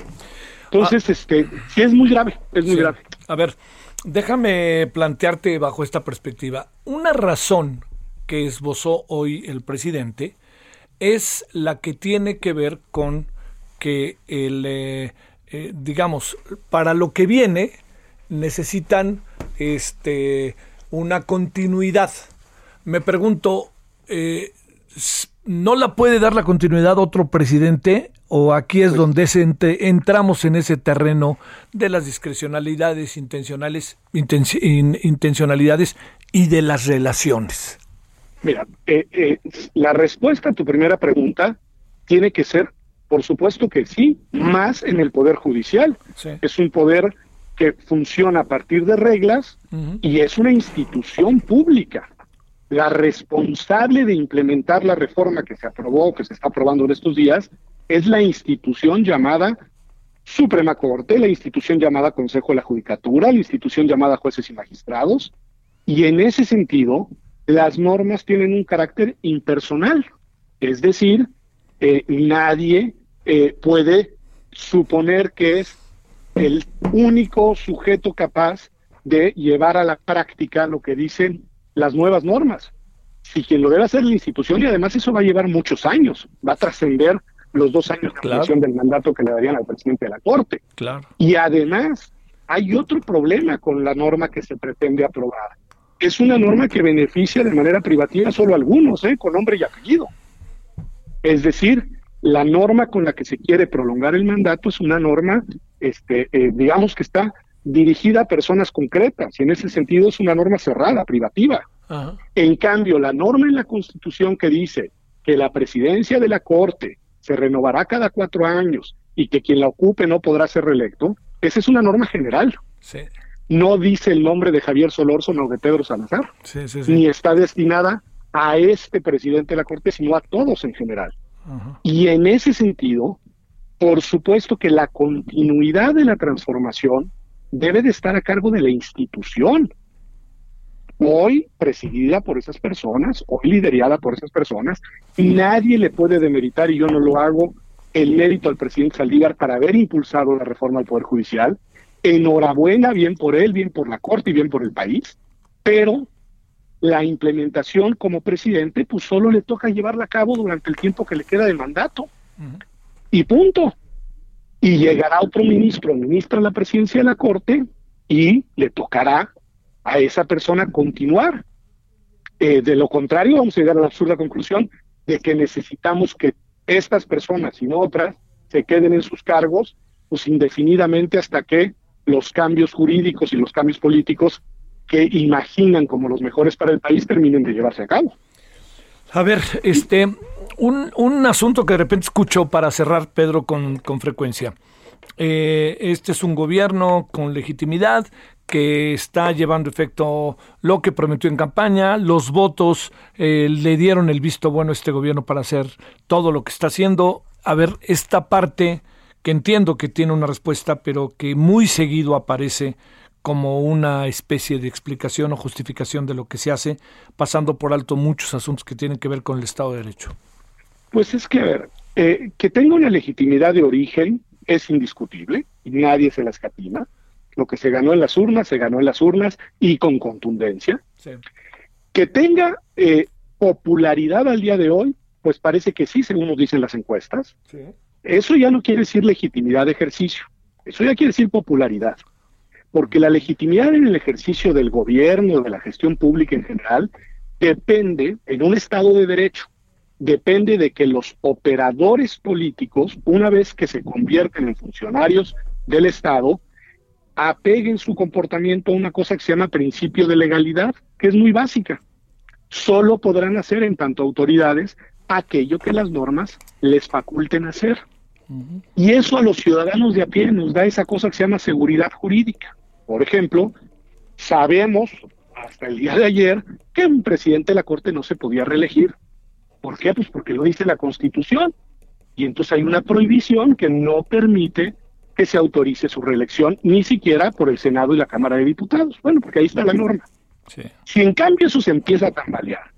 Entonces, ah. este, sí es muy grave, es muy grave. A ver, déjame plantearte bajo esta perspectiva. Una razón que esbozó hoy el presidente es la que tiene que ver con que el, eh, eh, digamos, para lo que viene necesitan este, una continuidad. Me pregunto, eh, ¿no la puede dar la continuidad otro presidente? ¿O aquí es donde entramos en ese terreno de las discrecionalidades intencionales, intencionalidades y de las relaciones? Mira, eh, la respuesta a tu primera pregunta tiene que ser por supuesto que sí, más en el Poder Judicial. Es un poder que funciona a partir de reglas y es una institución pública. la responsable de implementar la reforma que se aprobó, que se está aprobando en estos días, es la institución llamada Suprema Corte, la institución llamada Consejo de la Judicatura, la institución llamada Jueces y Magistrados, y en ese sentido, las normas tienen un carácter impersonal, es decir, eh, nadie eh, puede suponer que es el único sujeto capaz de llevar a la práctica lo que dicen las nuevas normas. Si quien lo debe hacer la institución, y además eso va a llevar muchos años, va a trascender los dos años de claro. del mandato que le darían al presidente de la Corte. Claro. Y además, hay otro problema con la norma que se pretende aprobar. Es una norma que beneficia de manera privativa solo a algunos, ¿eh? con nombre y apellido. Es decir, la norma con la que se quiere prolongar el mandato es una norma, este, eh, digamos que está dirigida a personas concretas, y en ese sentido es una norma cerrada, privativa. En cambio, la norma en la Constitución que dice que la presidencia de la Corte se renovará cada cuatro años y que quien la ocupe no podrá ser reelecto, esa es una norma general. No dice el nombre de Javier Solórzano o de Pedro Salazar, ni está destinada a este presidente de la Corte, sino a todos en general. Y en ese sentido, por supuesto que la continuidad de la transformación debe de estar a cargo de la institución, hoy presidida por esas personas, hoy liderada por esas personas, nadie le puede demeritar, y yo no lo hago, el mérito al presidente Saldívar para haber impulsado la reforma al Poder Judicial. Enhorabuena, bien por él, bien por la Corte y bien por el país, pero la implementación como presidente, pues solo le toca llevarla a cabo durante el tiempo que le queda de mandato. Y punto. Y llegará otro ministro, ministra la presidencia de la Corte, y le tocará a esa persona continuar. Eh, de lo contrario, vamos a llegar a la absurda conclusión de que necesitamos que estas personas y no otras se queden en sus cargos pues indefinidamente hasta que los cambios jurídicos y los cambios políticos que imaginan como los mejores para el país terminen de llevarse a cabo. A ver, este, un, un asunto que de repente escucho para cerrar, Pedro, con, con frecuencia. Eh, este es un gobierno con legitimidad que está llevando efecto lo que prometió en campaña, los votos eh, le dieron el visto bueno a este gobierno para hacer todo lo que está haciendo. A ver, esta parte que entiendo que tiene una respuesta, pero que muy seguido aparece como una especie de explicación o justificación de lo que se hace, pasando por alto muchos asuntos que tienen que ver con el Estado de Derecho. Pues es que, a ver, eh, que tenga una legitimidad de origen es indiscutible, y nadie se la escatima lo que se ganó en las urnas, se ganó en las urnas y con contundencia. Que tenga eh, popularidad al día de hoy, pues parece que sí, según nos dicen las encuestas. Eso ya no quiere decir legitimidad de ejercicio, eso ya quiere decir popularidad. Porque la legitimidad en el ejercicio del gobierno, de la gestión pública en general, depende, en un Estado de Derecho, depende de que los operadores políticos, una vez que se convierten en funcionarios del Estado, apeguen su comportamiento a una cosa que se llama principio de legalidad, que es muy básica. Solo podrán hacer en tanto autoridades aquello que las normas les faculten hacer. Y eso a los ciudadanos de a pie nos da esa cosa que se llama seguridad jurídica. Por ejemplo, sabemos hasta el día de ayer que un presidente de la Corte no se podía reelegir. ¿Por qué? Pues porque lo dice la Constitución. Y entonces hay una prohibición que no permite que se autorice su reelección, ni siquiera por el Senado y la Cámara de Diputados. Bueno, porque ahí está la norma. Si en cambio eso se empieza a tambalear,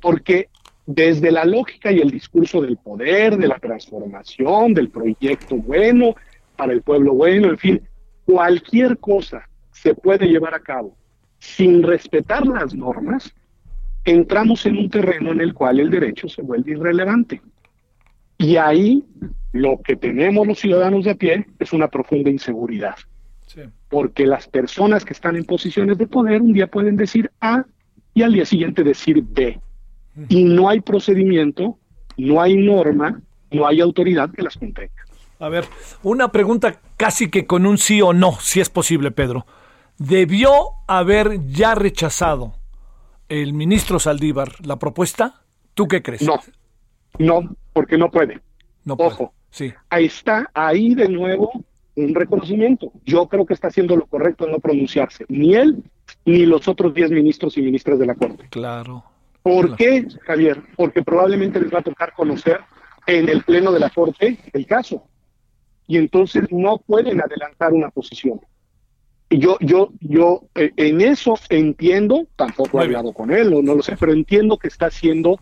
porque desde la lógica y el discurso del poder, de la transformación, del proyecto bueno, para el pueblo bueno, en fin, cualquier cosa se puede llevar a cabo sin respetar las normas, entramos en un terreno en el cual el derecho se vuelve irrelevante. Y ahí lo que tenemos los ciudadanos de a pie es una profunda inseguridad. Porque las personas que están en posiciones de poder un día pueden decir A y al día siguiente decir B. Y no hay procedimiento, no hay norma, no hay autoridad que las contenga. A ver, una pregunta casi que con un sí o no, si es posible, Pedro. ¿Debió haber ya rechazado el ministro Saldívar la propuesta? ¿Tú qué crees? No, no, porque no puede. No Ojo, sí. ahí está, ahí de nuevo un reconocimiento. Yo creo que está haciendo lo correcto en no pronunciarse, ni él ni los otros 10 ministros y ministras de la Corte. Claro. ¿Por qué, Javier? Porque probablemente les va a tocar conocer en el pleno de la Corte el caso. Y entonces no pueden adelantar una posición. Y yo, yo, yo eh, en eso entiendo, tampoco he hablado con él, no, no lo sé, pero entiendo que está siendo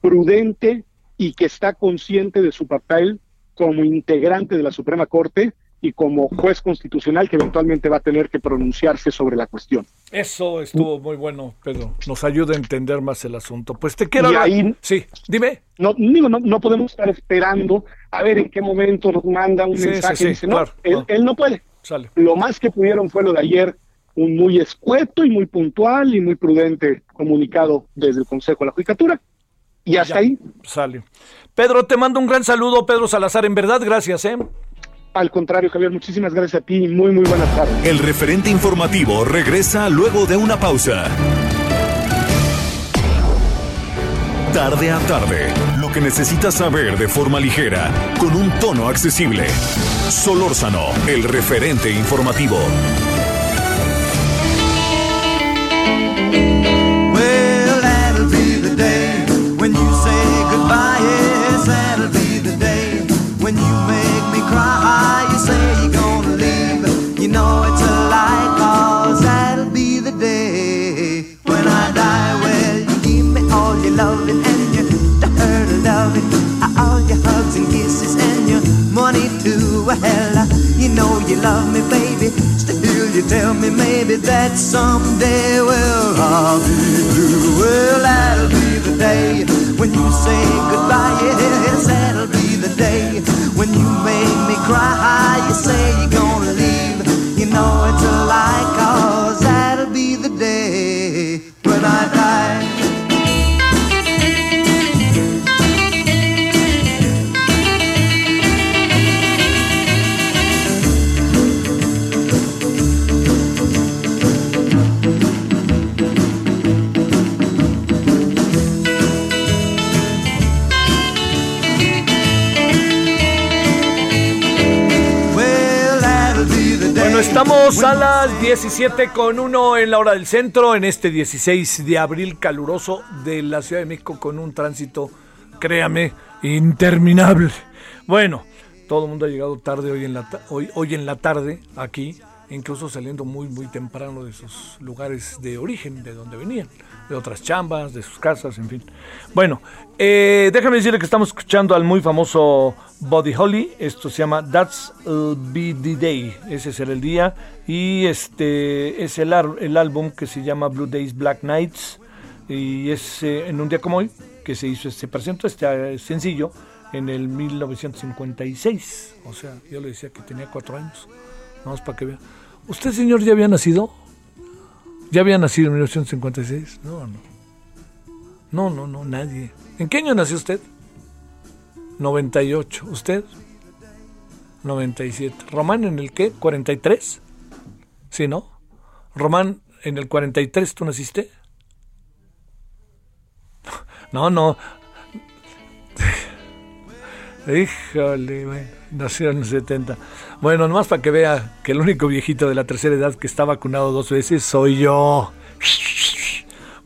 prudente y que está consciente de su papel como integrante de la Suprema Corte y como juez constitucional que eventualmente va a tener que pronunciarse sobre la cuestión. Eso estuvo muy bueno, Pedro. Nos ayuda a entender más el asunto. Pues te quiero... Y ahí, sí, dime. No, digo, no, no, podemos estar esperando a ver en qué momento nos manda un mensaje. y dice, no, él, no. puede. Sale. Lo más que pudieron fue lo de ayer, un muy escueto y muy puntual y muy prudente comunicado desde el Consejo de la Judicatura. Y hasta ahí. Sale. Pedro, te mando un gran saludo, Pedro Salazar. En verdad, gracias, ¿eh? Al contrario, Javier, muchísimas gracias a ti y muy, muy buenas tardes. El referente informativo regresa luego de una pausa. Tarde a tarde, lo que necesitas saber de forma ligera, con un tono accesible. Solórzano, el referente informativo. Goodbye. Yes, that'll be the day when you make me cry. You say you're gonna leave. You know it's a lie, cause that'll be the day when I die. Well, you give me all your loving and your hurt loving, all your hugs and kisses and your money too. Well, you know you love me, baby. Still, you tell me maybe that someday, well, I'll be blue. Well, that'll be the day when you say goodbye. Yes, that'll be the day when you make me cry. You say you're gonna leave. You know it's a lie, cause that'll be the day when I die. Estamos a las 17 con 1 en la hora del centro, en este 16 de abril caluroso de la Ciudad de México con un tránsito, créame, interminable. Bueno, todo el mundo ha llegado tarde hoy en la, hoy, hoy en la tarde aquí, incluso saliendo muy, muy temprano de sus lugares de origen, de donde venían, de otras chambas, de sus casas, en fin. Bueno, eh, decirle que estamos escuchando al muy famoso Buddy Holly. Esto se llama That's Be the Day. Ese será el día. Y este es el, el álbum que se llama Blue Days, Black Nights. Y es eh, en un día como hoy que se hizo, se presentó este sencillo en el 1956. O sea, yo le decía que tenía cuatro años. Vamos para que vea. ¿Usted, señor, ya había nacido? ¿Ya había nacido en 1956? No, no. No, no, no, nadie. ¿En qué año nació usted? 98. ¿Usted? 97. ¿Román en el qué? ¿43? Sí, ¿no? Román, en el 43 tú naciste? No, no. Híjole, bueno, nació en el 70. Bueno, nomás para que vea que el único viejito de la tercera edad que está vacunado dos veces soy yo.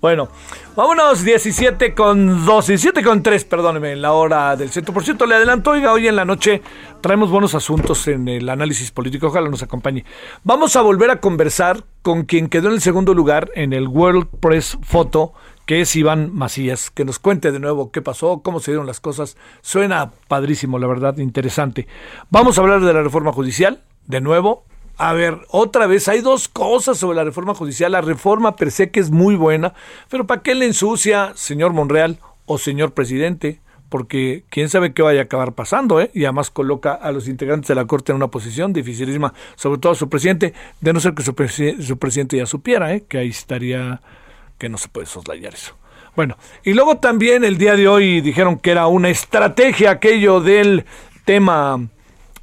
Bueno, vámonos 17 con 2, 17 con 3, perdóneme, en la hora del centro. Por cierto, le adelanto, oiga, hoy en la noche traemos buenos asuntos en el análisis político, ojalá nos acompañe. Vamos a volver a conversar con quien quedó en el segundo lugar en el World Press Photo, que es Iván Macías, que nos cuente de nuevo qué pasó, cómo se dieron las cosas. Suena padrísimo, la verdad, interesante. Vamos a hablar de la reforma judicial, de nuevo, a ver, otra vez, hay dos cosas sobre la reforma judicial. La reforma per se que es muy buena, pero ¿para qué le ensucia, señor Monreal o señor presidente? Porque quién sabe qué vaya a acabar pasando, ¿eh? Y además coloca a los integrantes de la Corte en una posición dificilísima, sobre todo a su presidente, de no ser que su, su presidente ya supiera, ¿eh? Que ahí estaría, que no se puede soslayar eso. Bueno, y luego también el día de hoy dijeron que era una estrategia aquello del tema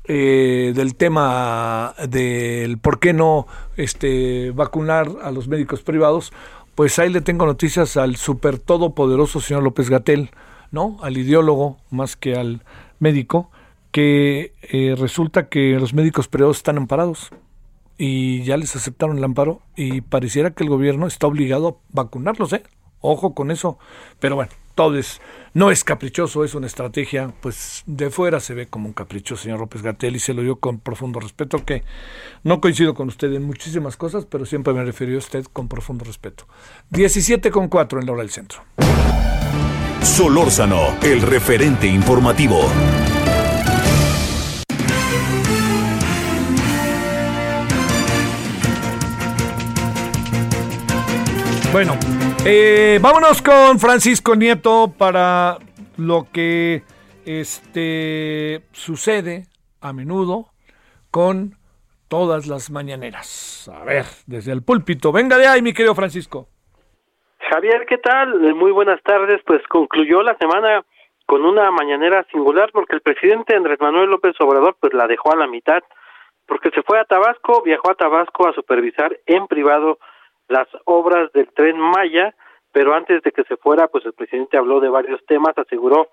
eh, del tema del por qué no este, vacunar a los médicos privados, pues ahí le tengo noticias al super todopoderoso señor López Gatel, ¿no? Al ideólogo más que al médico, que eh, resulta que los médicos privados están amparados y ya les aceptaron el amparo y pareciera que el gobierno está obligado a vacunarlos, ¿eh? Ojo con eso. Pero bueno, todo es, no es caprichoso, es una estrategia, pues de fuera se ve como un capricho, señor López Gatel, y se lo digo con profundo respeto, que no coincido con usted en muchísimas cosas, pero siempre me refirió a usted con profundo respeto. 17 con 4 en la hora del centro. Solórzano, el referente informativo. Bueno, eh, vámonos con Francisco Nieto para lo que este sucede a menudo con todas las mañaneras. A ver, desde el púlpito. Venga de ahí, mi querido Francisco. Javier, ¿qué tal? Muy buenas tardes. Pues concluyó la semana con una mañanera singular porque el presidente Andrés Manuel López Obrador pues la dejó a la mitad porque se fue a Tabasco, viajó a Tabasco a supervisar en privado las obras del tren Maya, pero antes de que se fuera, pues el presidente habló de varios temas, aseguró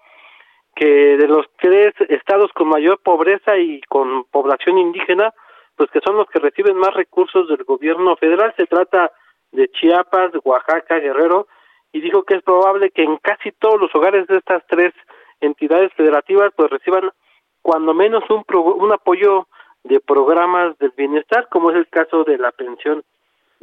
que de los tres estados con mayor pobreza y con población indígena, pues que son los que reciben más recursos del gobierno federal, se trata de Chiapas, Oaxaca, Guerrero, y dijo que es probable que en casi todos los hogares de estas tres entidades federativas pues reciban cuando menos un, un apoyo de programas del bienestar, como es el caso de la pensión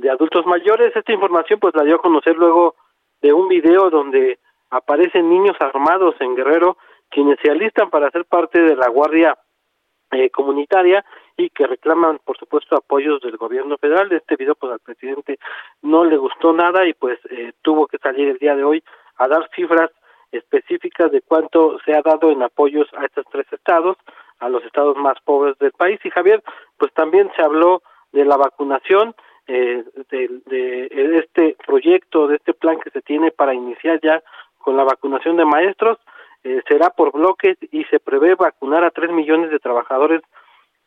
de adultos mayores. Esta información pues la dio a conocer luego de un video donde aparecen niños armados en Guerrero quienes se alistan para ser parte de la Guardia eh, Comunitaria y que reclaman por supuesto apoyos del gobierno federal. De este video pues al presidente no le gustó nada y pues eh, tuvo que salir el día de hoy a dar cifras específicas de cuánto se ha dado en apoyos a estos tres estados, a los estados más pobres del país. Y Javier, pues también se habló de la vacunación eh, de, este proyecto, de este plan que se tiene para iniciar ya con la vacunación de maestros, eh, será por bloques y se prevé vacunar a tres millones de trabajadores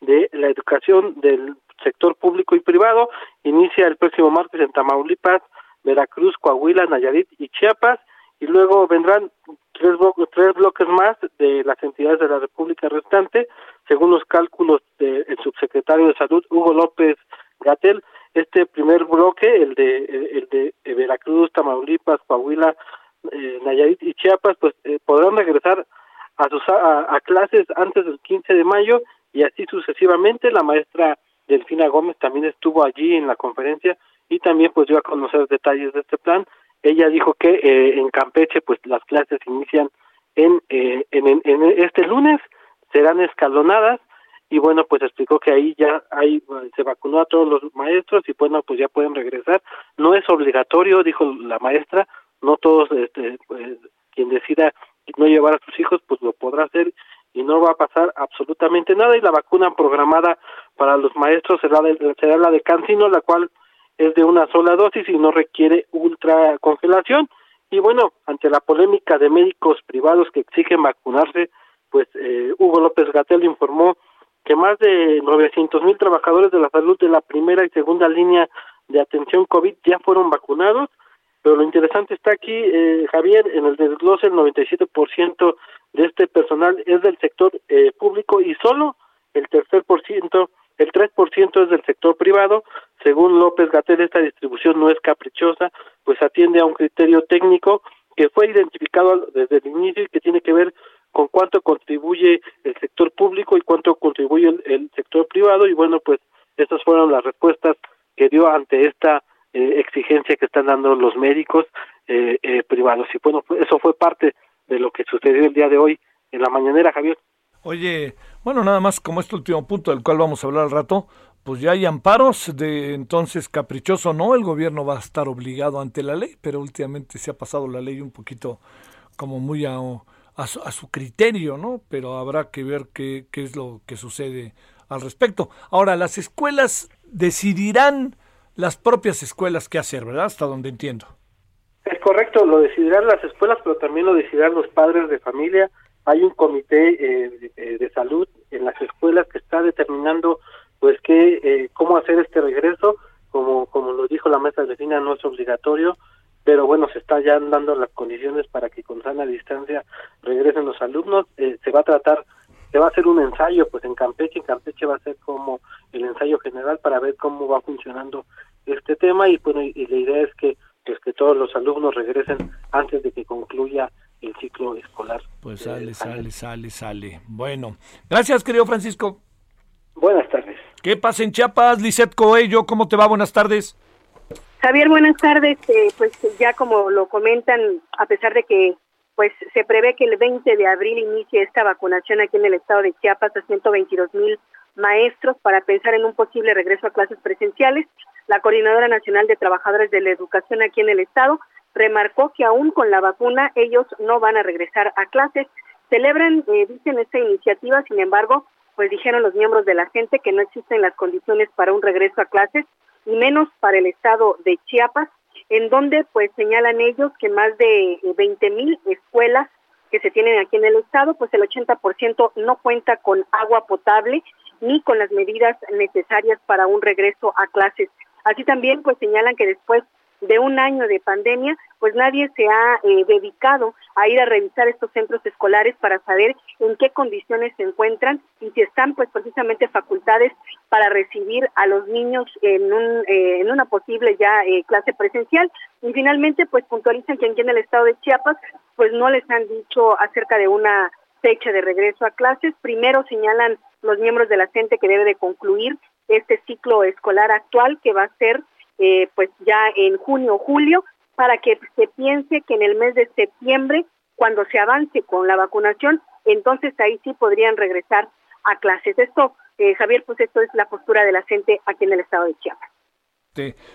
de la educación del sector público y privado. Inicia el próximo martes en Tamaulipas, Veracruz, Coahuila, Nayarit y Chiapas y luego vendrán tres, tres bloques más de las entidades de la República restante, según los cálculos del subsecretario de Salud Hugo López Gatel, este primer bloque, el de, el de Veracruz, Tamaulipas, Coahuila, eh, Nayarit y Chiapas, pues eh, podrán regresar a, sus, a, clases antes del 15 de mayo y así sucesivamente. La maestra Delfina Gómez también estuvo allí en la conferencia y también pues dio a conocer detalles de este plan. Ella dijo que eh, en Campeche pues las clases inician en, en, en este lunes, serán escalonadas y bueno pues explicó que ahí ya hay se vacunó a todos los maestros y bueno pues ya pueden regresar. No es obligatorio dijo la maestra no todos este pues, quien decida no llevar a sus hijos pues lo podrá hacer y no va a pasar absolutamente nada. Y la vacuna programada para los maestros será, será la de Cancino la cual es de una sola dosis y no requiere ultra congelación y bueno ante la polémica de médicos privados que exigen vacunarse pues eh, Hugo López Gatel informó que más de 900 mil trabajadores de la salud de la primera y segunda línea de atención COVID ya fueron vacunados, pero lo interesante está aquí, eh, Javier, en el desglose el 97% de este personal es del sector eh, público y solo el tercer por ciento, el 3% es del sector privado. Según López Gatel, esta distribución no es caprichosa, pues atiende a un criterio técnico que fue identificado desde el inicio y que tiene que ver con cuánto contribuye el sector público y cuánto contribuye el, sector privado y bueno pues estas fueron las respuestas que dio ante esta eh, exigencia que están dando los médicos eh, eh, privados. Y bueno pues, eso fue parte de lo que sucedió el día de hoy en la mañanera Javier. Oye bueno nada más como este último punto del cual vamos a hablar al rato pues ya hay amparos de entonces caprichoso no el gobierno va a estar obligado ante la ley pero últimamente se ha pasado la ley un poquito como muy a a su, criterio, ¿no? Pero habrá que ver qué, es lo que sucede al respecto. Ahora, las escuelas decidirán las propias escuelas qué hacer, ¿verdad? Hasta donde entiendo. Es correcto, lo decidirán las escuelas, pero también lo decidirán los padres de familia. Hay un comité eh, de, de, salud en las escuelas que está determinando, pues, qué, eh, cómo hacer este regreso. Como, como lo dijo la mesa de vecina, no es obligatorio pero bueno, se está ya dando las condiciones para que con sana distancia regresen los alumnos. Eh, se va a tratar, se va a hacer un ensayo, pues en Campeche, en Campeche va a ser como el ensayo general para ver cómo va funcionando este tema y bueno, y la idea es que pues que todos los alumnos regresen antes de que concluya el ciclo escolar. Pues sale, sale, sale, sale. Bueno, gracias querido Francisco. Buenas tardes. ¿Qué pasa en Chiapas? Lisette Coello, ¿cómo te va? Buenas tardes. Javier, buenas tardes. Eh, pues ya como lo comentan, a pesar de que pues se prevé que el 20 de abril inicie esta vacunación aquí en el estado de Chiapas a 122 mil maestros para pensar en un posible regreso a clases presenciales. La Coordinadora Nacional de Trabajadores de la Educación aquí en el estado remarcó que aún con la vacuna ellos no van a regresar a clases. Celebran, eh, dicen, esta iniciativa, sin embargo, pues dijeron los miembros de la gente que no existen las condiciones para un regreso a clases y menos para el estado de Chiapas en donde pues señalan ellos que más de 20 mil escuelas que se tienen aquí en el estado, pues el 80% no cuenta con agua potable ni con las medidas necesarias para un regreso a clases. Así también pues señalan que después de un año de pandemia, pues nadie se ha eh, dedicado a ir a revisar estos centros escolares para saber en qué condiciones se encuentran y si están pues precisamente facultades para recibir a los niños en, un, eh, en una posible ya eh, clase presencial. Y finalmente pues puntualizan que aquí en el estado de Chiapas pues no les han dicho acerca de una fecha de regreso a clases. Primero señalan los miembros de la gente que debe de concluir este ciclo escolar actual que va a ser eh, pues ya en junio o julio para que se piense que en el mes de septiembre, cuando se avance con la vacunación, entonces ahí sí podrían regresar a clases. Esto, eh, Javier, pues esto es la postura de la aquí en el estado de Chiapas.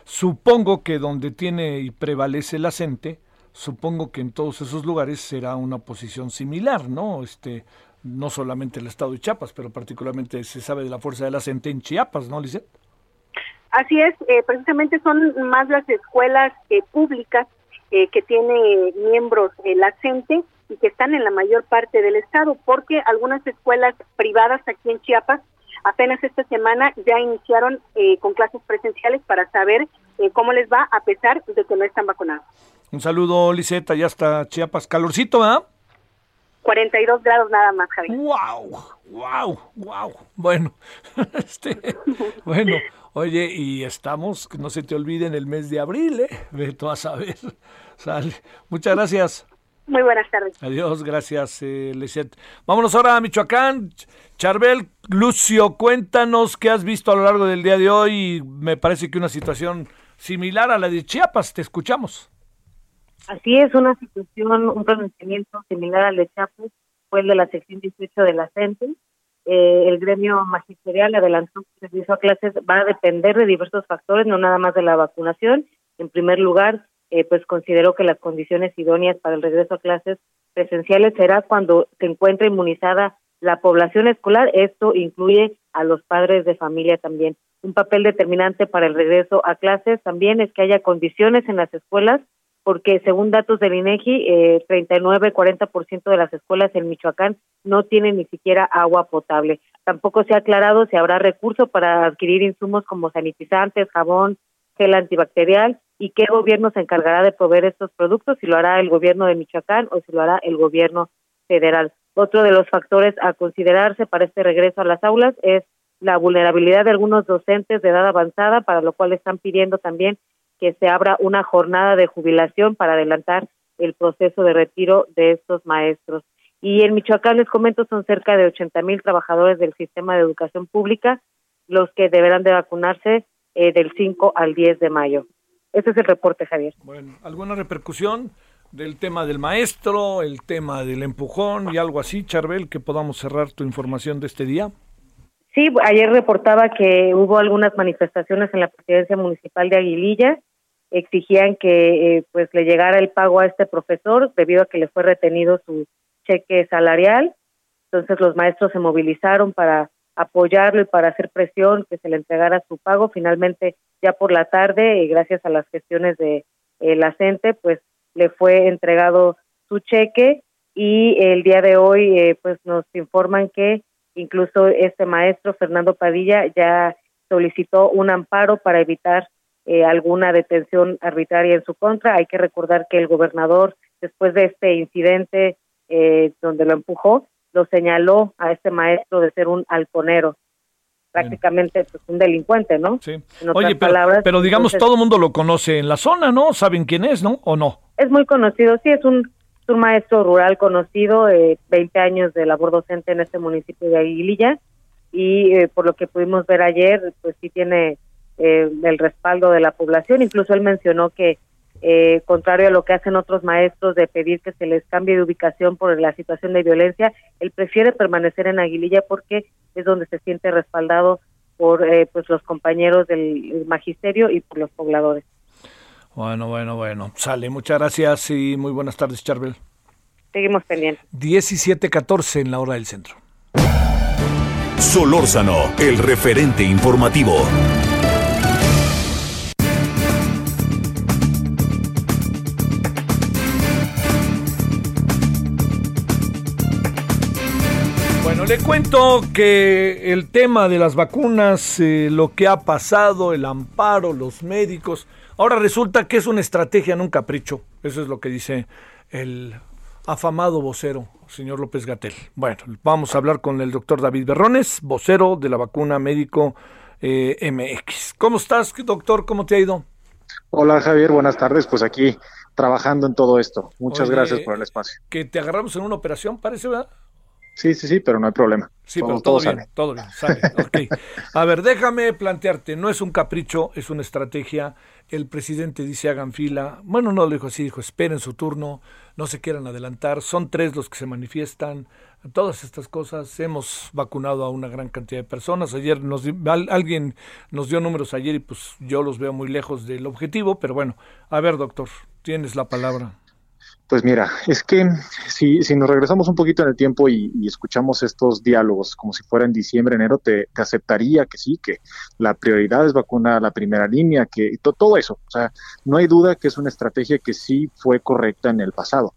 supongo que donde tiene y prevalece la gente, supongo que en todos esos lugares será una posición similar, ¿no? Este, no solamente el estado de Chiapas, pero particularmente se sabe de la fuerza de la en Chiapas, ¿no, Lisette? Así es, eh, precisamente son más las escuelas eh, públicas eh, que tiene miembros la CENTE y que están en la mayor parte del estado, porque algunas escuelas privadas aquí en Chiapas apenas esta semana ya iniciaron con clases presenciales para saber cómo les va a pesar de que no están vacunados. Un saludo, Liseta, ya está Chiapas. Calorcito, ¿ah? 42 grados nada más, Javier. ¡Wow! ¡Wow! ¡Wow! Bueno, este, bueno, Oye, y estamos, no se te olvide, en el mes de abril, ¿eh? Ve tú a saber. Sale. Muchas gracias. Muy buenas tardes. Adiós, gracias, eh, Vámonos ahora a Michoacán. Charbel, Lucio, cuéntanos qué has visto a lo largo del día de hoy. Me parece que una situación similar a la de Chiapas. Te escuchamos. Así es, una situación, un pronunciamiento similar al de Chiapas fue el de la sección 18 de la CENTE eh, el gremio magisterial adelantó que el servicio a clases va a depender de diversos factores, no nada más de la vacunación. En primer lugar, eh, pues consideró que las condiciones idóneas para el regreso a clases presenciales será cuando se encuentre inmunizada la población escolar. Esto incluye a los padres de familia también. Un papel determinante para el regreso a clases también es que haya condiciones en las escuelas porque según datos del INEGI, eh, 39-40% de las escuelas en Michoacán no tienen ni siquiera agua potable. Tampoco se ha aclarado si habrá recurso para adquirir insumos como sanitizantes, jabón, gel antibacterial y qué gobierno se encargará de proveer estos productos, si lo hará el gobierno de Michoacán o si lo hará el gobierno federal. Otro de los factores a considerarse para este regreso a las aulas es la vulnerabilidad de algunos docentes de edad avanzada, para lo cual están pidiendo también que se abra una jornada de jubilación para adelantar el proceso de retiro de estos maestros. Y en Michoacán, les comento, son cerca de 80 mil trabajadores del sistema de educación pública los que deberán de vacunarse eh, del 5 al 10 de mayo. Ese es el reporte, Javier. Bueno, ¿alguna repercusión del tema del maestro, el tema del empujón y algo así, Charbel, que podamos cerrar tu información de este día? Sí, ayer reportaba que hubo algunas manifestaciones en la presidencia municipal de Aguililla exigían que eh, pues le llegara el pago a este profesor debido a que le fue retenido su cheque salarial. Entonces los maestros se movilizaron para apoyarlo y para hacer presión que se le entregara su pago. Finalmente, ya por la tarde, gracias a las gestiones de eh, la pues le fue entregado su cheque y el día de hoy eh, pues nos informan que incluso este maestro Fernando Padilla ya solicitó un amparo para evitar eh, alguna detención arbitraria en su contra. Hay que recordar que el gobernador, después de este incidente eh, donde lo empujó, lo señaló a este maestro de ser un halconero. prácticamente pues, un delincuente, ¿no? Sí. Oye, pero, pero digamos, todo el mundo lo conoce en la zona, ¿no? ¿Saben quién es, no? ¿O no? Es muy conocido, sí, es un, un maestro rural conocido, eh, 20 años de labor docente en este municipio de Aguililla, y eh, por lo que pudimos ver ayer, pues sí tiene eh, el respaldo de la población, incluso él mencionó que eh, contrario a lo que hacen otros maestros de pedir que se les cambie de ubicación por la situación de violencia, él prefiere permanecer en Aguililla porque es donde se siente respaldado por eh, pues los compañeros del magisterio y por los pobladores. Bueno, bueno, bueno. Sale. Muchas gracias y muy buenas tardes, Charbel. Seguimos pendientes. 17:14 en la hora del centro. Solórzano, el referente informativo. Le cuento que el tema de las vacunas, eh, lo que ha pasado, el amparo, los médicos, ahora resulta que es una estrategia, no un capricho. Eso es lo que dice el afamado vocero, señor López Gatel. Bueno, vamos a hablar con el doctor David Berrones, vocero de la vacuna médico eh, MX. ¿Cómo estás, doctor? ¿Cómo te ha ido? Hola, Javier. Buenas tardes. Pues aquí trabajando en todo esto. Muchas gracias por el espacio. Que te agarramos en una operación, parece, ¿verdad? Sí, sí, sí, pero no hay problema. Sí, pero todo, bien, todo bien, sale. A ver, déjame plantearte, no es un capricho, es una estrategia. El presidente dice hagan fila. Bueno, no lo dijo así, dijo esperen su turno, no se quieran adelantar. Son tres los que se manifiestan. Todas estas cosas. Hemos vacunado a una gran cantidad de personas. Ayer nos alguien nos dio números ayer y pues yo los veo muy lejos del objetivo, pero bueno, a ver, doctor, tienes la palabra. Pues mira, es que si, si nos regresamos un poquito en el tiempo y, escuchamos estos diálogos como si fuera en diciembre, enero, te, aceptaría que sí, que la prioridad es vacunar a la primera línea, que todo eso. O sea, no hay duda que es una estrategia que sí fue correcta en el pasado.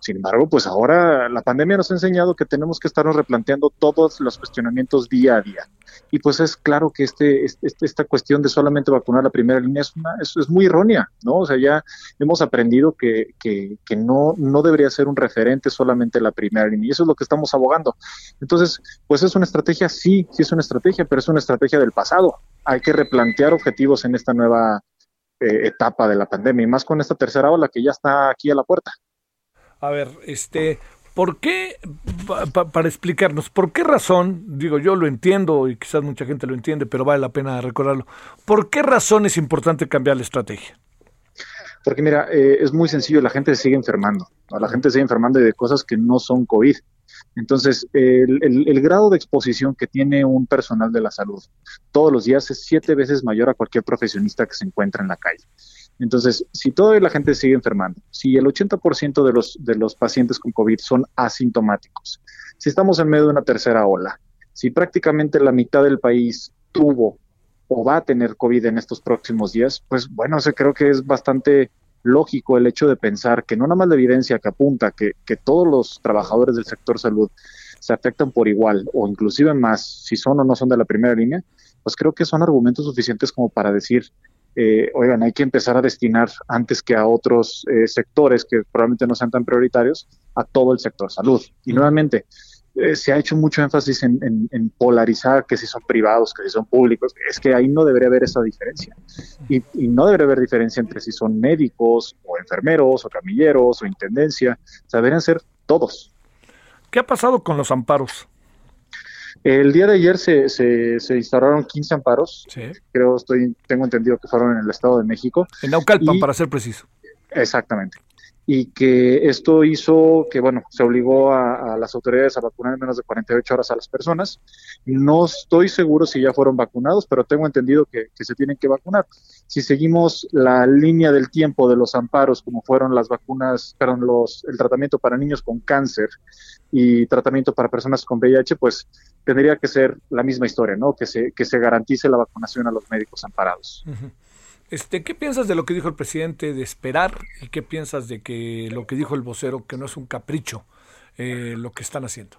Sin embargo, pues ahora la pandemia nos ha enseñado que tenemos que estarnos replanteando todos los cuestionamientos día a día. Y pues es claro que este, este, esta cuestión de solamente vacunar la primera línea es, una, es, es muy errónea, ¿no? O sea, ya hemos aprendido que, que, que no, no debería ser un referente solamente la primera línea. Y eso es lo que estamos abogando. Entonces, pues es una estrategia, sí, sí es una estrategia, pero es una estrategia del pasado. Hay que replantear objetivos en esta nueva eh, etapa de la pandemia y más con esta tercera ola que ya está aquí a la puerta. A ver, este, ¿por qué, para explicarnos, por qué razón, digo, yo lo entiendo y quizás mucha gente lo entiende, pero vale la pena recordarlo, ¿por qué razón es importante cambiar la estrategia? Porque mira, eh, es muy sencillo, la gente se sigue enfermando, la gente sigue enfermando de cosas que no son COVID. Entonces, el, el, grado de exposición que tiene un personal de la salud todos los días es siete veces mayor a cualquier profesionista que se encuentra en la calle. Entonces, si toda la gente sigue enfermando, si el 80% de los, de los pacientes con COVID son asintomáticos, si estamos en medio de una tercera ola, si prácticamente la mitad del país tuvo o va a tener COVID en estos próximos días, pues bueno, se creo que es bastante lógico el hecho de pensar que no nada más la evidencia que apunta que, que todos los trabajadores del sector salud se afectan por igual o inclusive más si son o no son de la primera línea, pues creo que son argumentos suficientes como para decir eh, oigan, hay que empezar a destinar antes que a otros eh, sectores que probablemente no sean tan prioritarios, a todo el sector salud. Y nuevamente, eh, se ha hecho mucho énfasis en, polarizar que si son privados, que si son públicos. Es que ahí no debería haber esa diferencia. Y, no debería haber diferencia entre si son médicos o enfermeros o camilleros o intendencia. O sea, deberían ser todos. ¿Qué ha pasado con los amparos? El día de ayer se, se, se instauraron 15 amparos. Creo, estoy, tengo entendido que fueron en el Estado de México. En Naucalpan, para ser preciso. Exactamente y que esto hizo que, bueno, se obligó a, las autoridades a vacunar en menos de 48 horas a las personas. No estoy seguro si ya fueron vacunados, pero tengo entendido que, se tienen que vacunar. Si seguimos la línea del tiempo de los amparos, como fueron las vacunas, perdón, los, el tratamiento para niños con cáncer y tratamiento para personas con VIH, pues tendría que ser la misma historia, ¿no? Que se, que se garantice la vacunación a los médicos amparados. Este, ¿Qué piensas de lo que dijo el presidente de esperar y qué piensas de que lo que dijo el vocero, que no es un capricho eh, lo que están haciendo?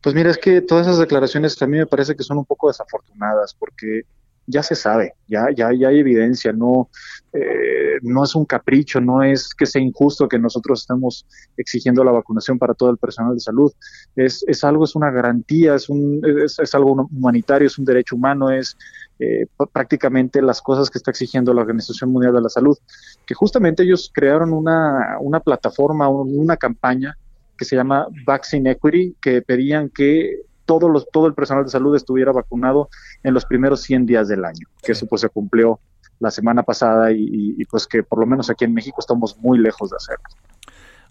Pues mira, es que todas esas declaraciones a mí me parece que son un poco desafortunadas porque ya se sabe, ya, ya, ya hay evidencia, no, eh, no es un capricho, no es que sea injusto que nosotros estemos exigiendo la vacunación para todo el personal de salud, es, es algo, es una garantía, es, un, es, algo humanitario, es un derecho humano, es eh, prácticamente las cosas que está exigiendo la Organización Mundial de la Salud, que justamente ellos crearon una, una plataforma, una campaña que se llama Vaccine Equity, que pedían que todo, los, todo el personal de salud estuviera vacunado en los primeros 100 días del año, que eso pues se cumplió la semana pasada y, pues que por lo menos aquí en México estamos muy lejos de hacerlo.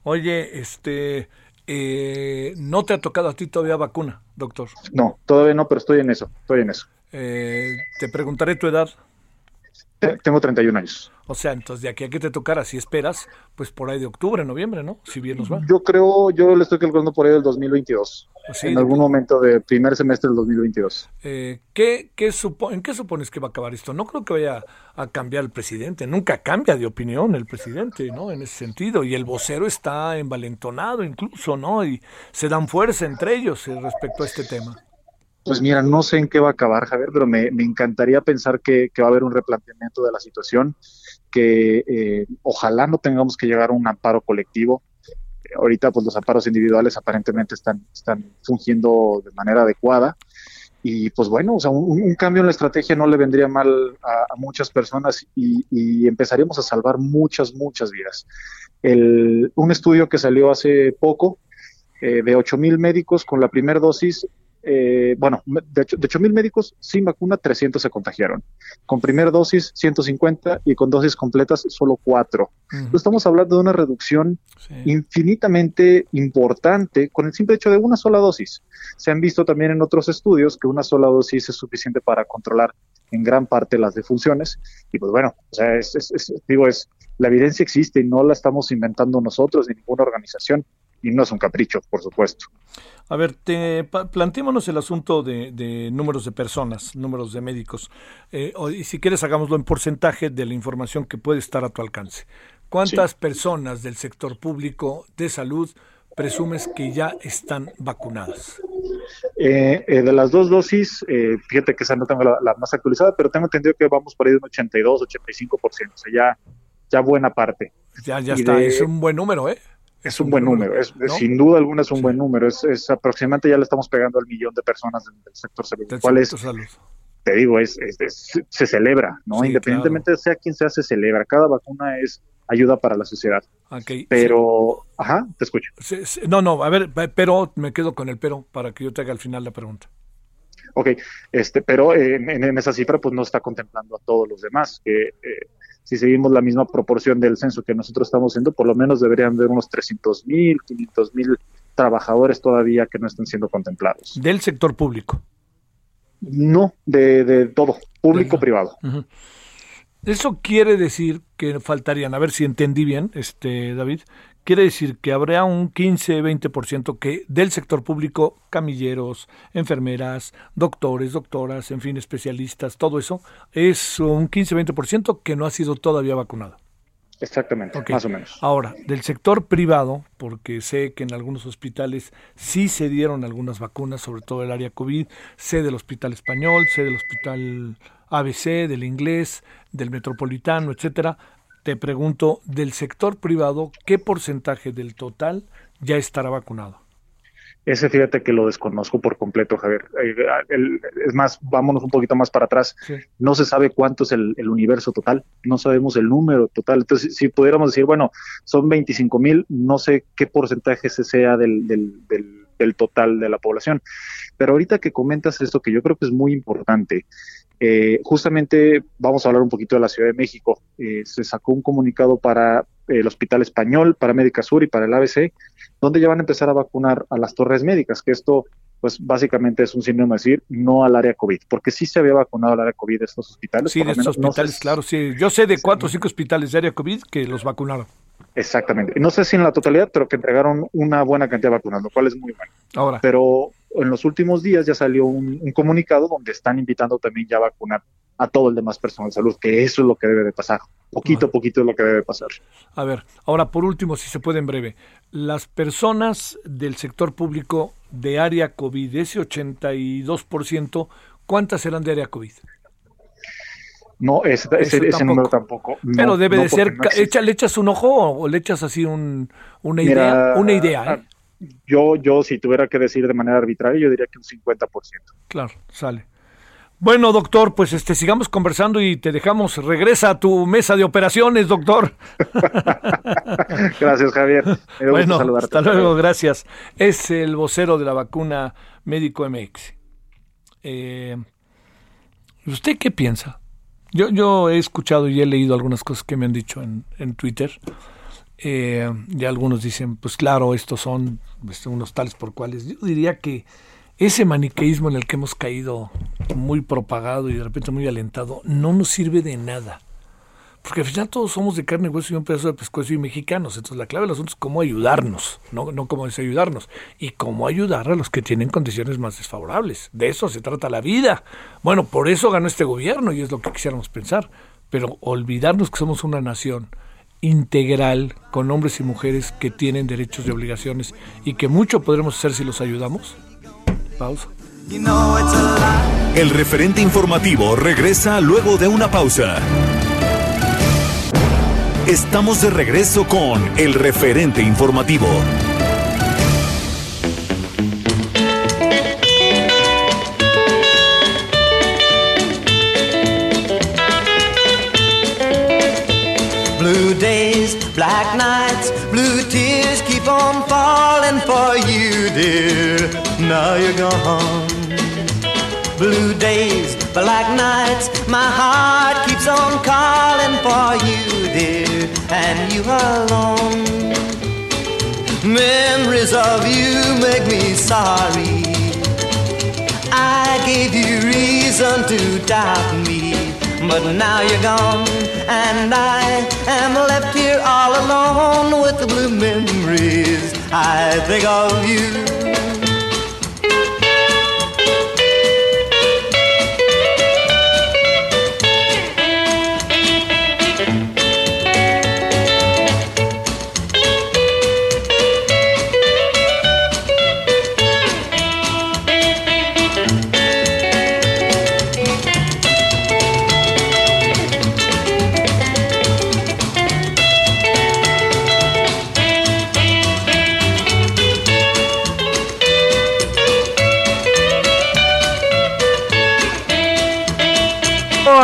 Oye, este, eh, ¿no te ha tocado a ti todavía vacuna, doctor? No, todavía no, pero estoy en eso, estoy en eso. Eh, te preguntaré tu edad. Tengo 31 años. O sea, entonces de aquí a que te tocara, si esperas, pues por ahí de octubre, noviembre, ¿no? Si bien nos va. Yo creo, yo le estoy calculando por ahí del 2022. Pues en algún momento de primer semestre del 2022. Eh, ¿qué, qué ¿En qué supones que va a acabar esto? No creo que vaya a cambiar el presidente. Nunca cambia de opinión el presidente, ¿no? En ese sentido. Y el vocero está envalentonado incluso, ¿no? Y se dan fuerza entre ellos eh, respecto a este tema. Pues mira, no sé en qué va a acabar, Javier, pero me, encantaría pensar que, va a haber un replanteamiento de la situación, que eh, ojalá no tengamos que llegar a un amparo colectivo. ahorita, pues los amparos individuales aparentemente están, están fungiendo de manera adecuada. Y pues bueno, o sea, un, cambio en la estrategia no le vendría mal a, muchas personas y, empezaríamos a salvar muchas, muchas vidas. un estudio que salió hace poco eh, de 8 mil médicos con la primera dosis eh, bueno, de, hecho, de 8 mil médicos sin vacuna, 300 se contagiaron. Con primera dosis, 150 y con dosis completas, solo 4. Estamos hablando de una reducción infinitamente importante con el simple hecho de una sola dosis. Se han visto también en otros estudios que una sola dosis es suficiente para controlar en gran parte las defunciones. Y pues bueno, o sea, es, digo, es, la evidencia existe y no la estamos inventando nosotros ni ninguna organización y no es un capricho, por supuesto. A ver, te, planteémonos el asunto de, números de personas, números de médicos, eh, y si quieres hagámoslo en porcentaje de la información que puede estar a tu alcance. ¿Cuántas personas del sector público de salud presumes que ya están vacunadas? Eh, eh, de las dos dosis, fíjate que esa no tengo la, más actualizada, pero tengo entendido que vamos por ahí de un 82, 85%, o sea, ya, ya buena parte. Ya, ya está, es un buen número, ¿eh? Es un buen número, es, sin duda alguna es un buen número, es, aproximadamente ya le estamos pegando al millón de personas del, sector salud, cual es, te digo, es, se celebra, ¿no? Independientemente de sea quien sea, se celebra, cada vacuna es ayuda para la sociedad. pero, ajá, te escucho. no, no, a ver, pero me quedo con el pero para que yo te haga al final la pregunta. Ok, este, pero en, esa cifra pues no está contemplando a todos los demás, que eh, si seguimos la misma proporción del censo que nosotros estamos haciendo, por lo menos deberían haber unos 300 mil, 500 mil trabajadores todavía que no estén siendo contemplados. ¿Del sector público? No, de, todo, público-privado. Eso quiere decir que faltarían, a ver si entendí bien, este David, quiere decir que habrá un 15-20% que del sector público, camilleros, enfermeras, doctores, doctoras, en fin, especialistas, todo eso, es un 15-20% que no ha sido todavía vacunado. Exactamente, más o menos. Ahora, del sector privado, porque sé que en algunos hospitales sí se dieron algunas vacunas, sobre todo el área COVID, sé del Hospital Español, sé del Hospital ABC, del Inglés, del Metropolitano, etcétera te pregunto, del sector privado, ¿qué porcentaje del total ya estará vacunado? Ese fíjate que lo desconozco por completo, Javier. Eh, es más, vámonos un poquito más para atrás. No se sabe cuánto es el, universo total, no sabemos el número total. Entonces, si pudiéramos decir, bueno, son 25 mil, no sé qué porcentaje ese sea del, del, del total de la población. Pero ahorita que comentas esto, que yo creo que es muy importante, eh, justamente vamos a hablar un poquito de la Ciudad de México. Eh, se sacó un comunicado para el Hospital Español, para Médica Sur y para el ABC, donde ya van a empezar a vacunar a las torres médicas, que esto pues básicamente es un síndrome de decir no al área COVID, porque sí se había vacunado al área COVID de estos hospitales. Sí, de estos hospitales, claro, sí. Yo sé de cuatro o cinco hospitales de área COVID que los vacunaron. Exactamente. No sé si en la totalidad, pero que entregaron una buena cantidad de vacunas, lo cual es muy bueno. Ahora. Pero en los últimos días ya salió un, comunicado donde están invitando también ya a vacunar a todo el demás personal de salud, que eso es lo que debe de pasar. Poquito a poquito es lo que debe pasar. A ver, ahora por último, si se puede en breve, las personas del sector público de área COVID, ese 82%, ¿cuántas eran de área COVID? No, ese, ese, número tampoco. Pero debe de ser, ¿le echas un ojo o le echas así un, una idea? Una idea, ¿eh? Yo, yo, si tuviera que decir de manera arbitraria, yo diría que un 50%. Claro, sale. Bueno, doctor, pues este sigamos conversando y te dejamos. Regresa a tu mesa de operaciones, doctor. gracias, Javier. bueno, hasta luego, gracias. Es el vocero de la vacuna Médico MX. Eh, ¿Usted qué piensa? Yo, yo he escuchado y he leído algunas cosas que me han dicho en, en Twitter. Eh, y algunos dicen, pues claro, estos son pues, unos tales por cuales. Yo diría que ese maniqueísmo en el que hemos caído muy propagado y de repente muy alentado no nos sirve de nada. Porque al final todos somos de carne, hueso y un pedazo de pescuezo y mexicanos. Entonces la clave del asunto es cómo ayudarnos, no, no cómo desayudarnos. Y cómo ayudar a los que tienen condiciones más desfavorables. De eso se trata la vida. Bueno, por eso ganó este gobierno y es lo que quisiéramos pensar. Pero olvidarnos que somos una nación integral con hombres y mujeres que tienen derechos y obligaciones y que mucho podremos hacer si los ayudamos, Pausa. El referente informativo regresa luego de una pausa. Estamos de regreso con el referente informativo. Dear. now you're gone. Blue days, black nights, my heart keeps on calling for you, dear, and you alone. Memories of you make me sorry. I gave you reason to doubt me, but now you're gone, and I am left here all alone with the blue memories. I think of you.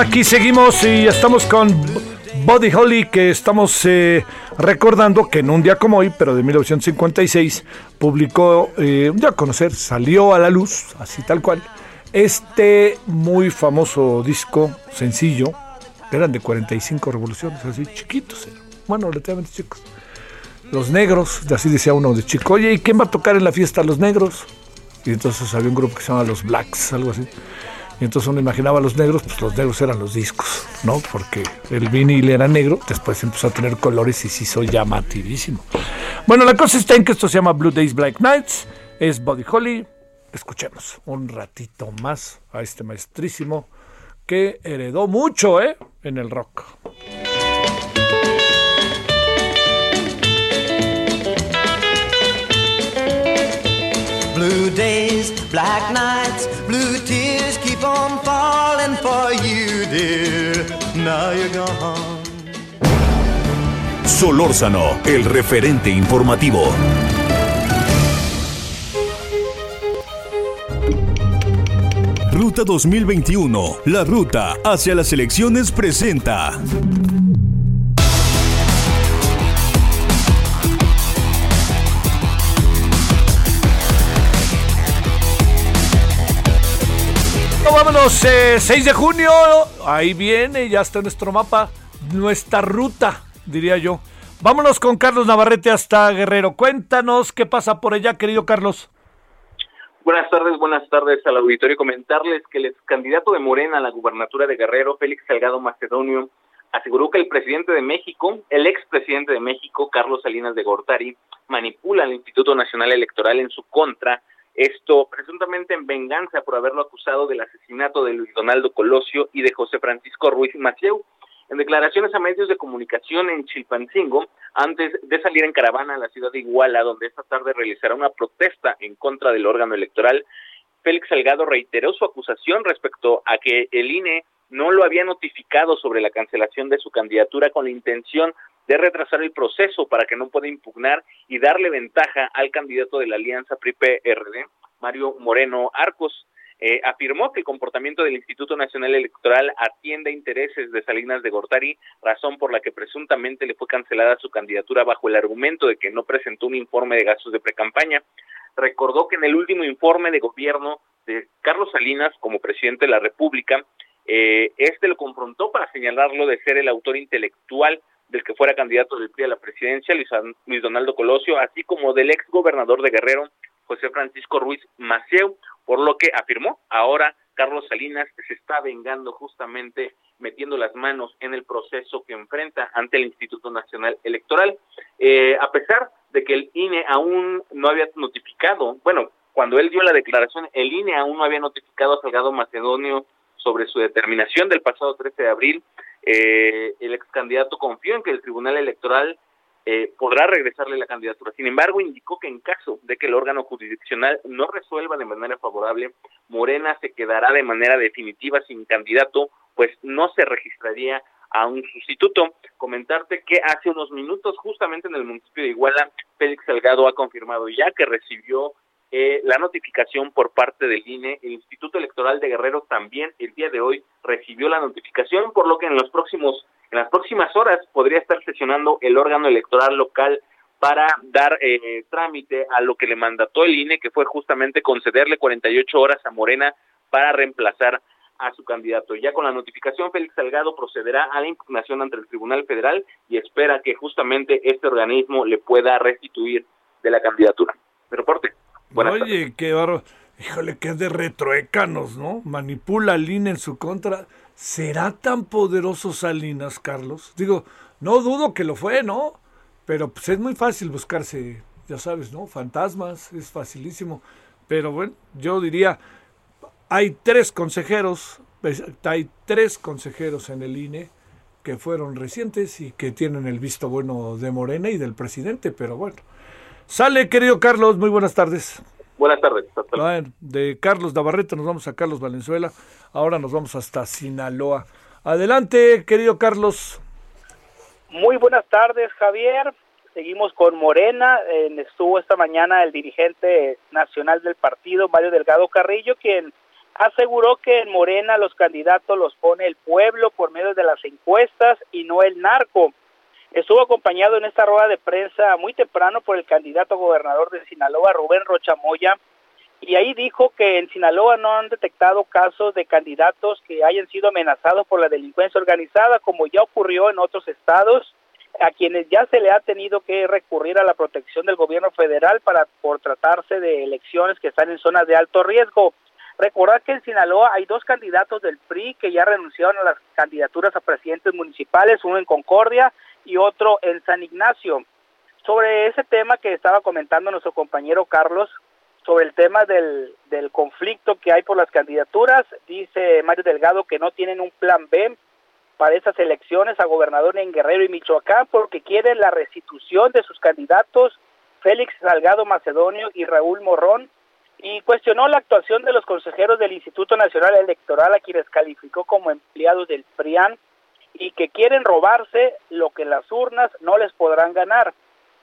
Aquí seguimos y estamos con Buddy Holly, que estamos eh, recordando que en un día como hoy, pero de 1956, publicó, eh, un día a conocer, salió a la luz, así tal cual, este muy famoso disco, sencillo, eran de 45 revoluciones, así chiquitos, bueno, relativamente chicos. Los negros, así decía uno de chico, oye, ¿y quién va a tocar en la fiesta? Los negros. Y entonces había un grupo que se llama Los Blacks, algo así. Y entonces uno imaginaba a los negros, pues los negros eran los discos, ¿no? Porque el vinil era negro, después empezó a tener colores y se hizo llamativísimo. Bueno, la cosa está en que esto se llama Blue Days, Black Nights, es Body Holly. Escuchemos un ratito más a este maestrísimo que heredó mucho, ¿eh? En el rock. Blue days, black nights, blue keep on. Solórzano, el referente informativo. Ruta 2021, la ruta hacia las elecciones presenta. Vámonos, 6 eh, de junio. Ahí viene, ya está nuestro mapa, nuestra ruta, diría yo. Vámonos con Carlos Navarrete hasta Guerrero. Cuéntanos qué pasa por allá, querido Carlos. Buenas tardes, buenas tardes al auditorio. Comentarles que el ex candidato de Morena a la gubernatura de Guerrero, Félix Salgado Macedonio, aseguró que el presidente de México, el expresidente de México, Carlos Salinas de Gortari, manipula al Instituto Nacional Electoral en su contra esto presuntamente en venganza por haberlo acusado del asesinato de Luis Donaldo Colosio y de José Francisco Ruiz Macieu. En declaraciones a medios de comunicación en Chilpancingo, antes de salir en caravana a la ciudad de Iguala, donde esta tarde realizará una protesta en contra del órgano electoral, Félix Salgado reiteró su acusación respecto a que el INE no lo había notificado sobre la cancelación de su candidatura con la intención de retrasar el proceso para que no pueda impugnar y darle ventaja al candidato de la alianza PRI-PRD, Mario Moreno Arcos. Eh, afirmó que el comportamiento del Instituto Nacional Electoral atiende a intereses de Salinas de Gortari, razón por la que presuntamente le fue cancelada su candidatura bajo el argumento de que no presentó un informe de gastos de precampaña. Recordó que en el último informe de gobierno de Carlos Salinas como presidente de la República, eh, este lo confrontó para señalarlo de ser el autor intelectual del que fuera candidato del PRI a la presidencia, Luis Donaldo Colosio, así como del ex gobernador de Guerrero, José Francisco Ruiz Maceo, por lo que afirmó ahora Carlos Salinas se está vengando justamente metiendo las manos en el proceso que enfrenta ante el Instituto Nacional Electoral. Eh, a pesar de que el INE aún no había notificado, bueno, cuando él dio la declaración, el INE aún no había notificado a Salgado Macedonio sobre su determinación del pasado 13 de abril, eh, el ex candidato confió en que el Tribunal Electoral eh, podrá regresarle la candidatura. Sin embargo, indicó que en caso de que el órgano jurisdiccional no resuelva de manera favorable, Morena se quedará de manera definitiva sin candidato, pues no se registraría a un sustituto. Comentarte que hace unos minutos, justamente en el municipio de Iguala, Félix Salgado ha confirmado ya que recibió eh, la notificación por parte del INE. El Instituto Electoral de Guerrero también el día de hoy recibió la notificación, por lo que en los próximos en las próximas horas podría estar sesionando el órgano electoral local para dar eh, trámite a lo que le mandató el INE, que fue justamente concederle 48 horas a Morena para reemplazar a su candidato. Ya con la notificación, Félix Salgado procederá a la impugnación ante el Tribunal Federal y espera que justamente este organismo le pueda restituir de la candidatura. Me Oye, qué barro. Híjole, que es de retroecanos, ¿no? Manipula al INE en su contra. ¿Será tan poderoso Salinas, Carlos? Digo, no dudo que lo fue, ¿no? Pero pues es muy fácil buscarse, ya sabes, ¿no? Fantasmas, es facilísimo. Pero bueno, yo diría, hay tres consejeros, pues, hay tres consejeros en el INE que fueron recientes y que tienen el visto bueno de Morena y del presidente, pero bueno. Sale, querido Carlos, muy buenas tardes. Buenas tardes. de Carlos Navarrete nos vamos a Carlos Valenzuela. Ahora nos vamos hasta Sinaloa. Adelante, querido Carlos. Muy buenas tardes, Javier. Seguimos con Morena. estuvo esta mañana el dirigente nacional del partido, Mario Delgado Carrillo, quien aseguró que en Morena los candidatos los pone el pueblo por medio de las encuestas y no el narco. Estuvo acompañado en esta rueda de prensa muy temprano por el candidato gobernador de Sinaloa, Rubén Rochamoya, y ahí dijo que en Sinaloa no han detectado casos de candidatos que hayan sido amenazados por la delincuencia organizada, como ya ocurrió en otros estados, a quienes ya se le ha tenido que recurrir a la protección del gobierno federal para por tratarse de elecciones que están en zonas de alto riesgo. Recordar que en Sinaloa hay dos candidatos del PRI que ya renunciaron a las candidaturas a presidentes municipales, uno en Concordia y otro en San Ignacio. Sobre ese tema que estaba comentando nuestro compañero Carlos, sobre el tema del, del conflicto que hay por las candidaturas, dice Mario Delgado que no tienen un plan B para esas elecciones a gobernador en Guerrero y Michoacán porque quieren la restitución de sus candidatos Félix Salgado Macedonio y Raúl Morrón y cuestionó la actuación de los consejeros del Instituto Nacional Electoral a quienes calificó como empleados del PRIAN y que quieren robarse lo que las urnas no les podrán ganar.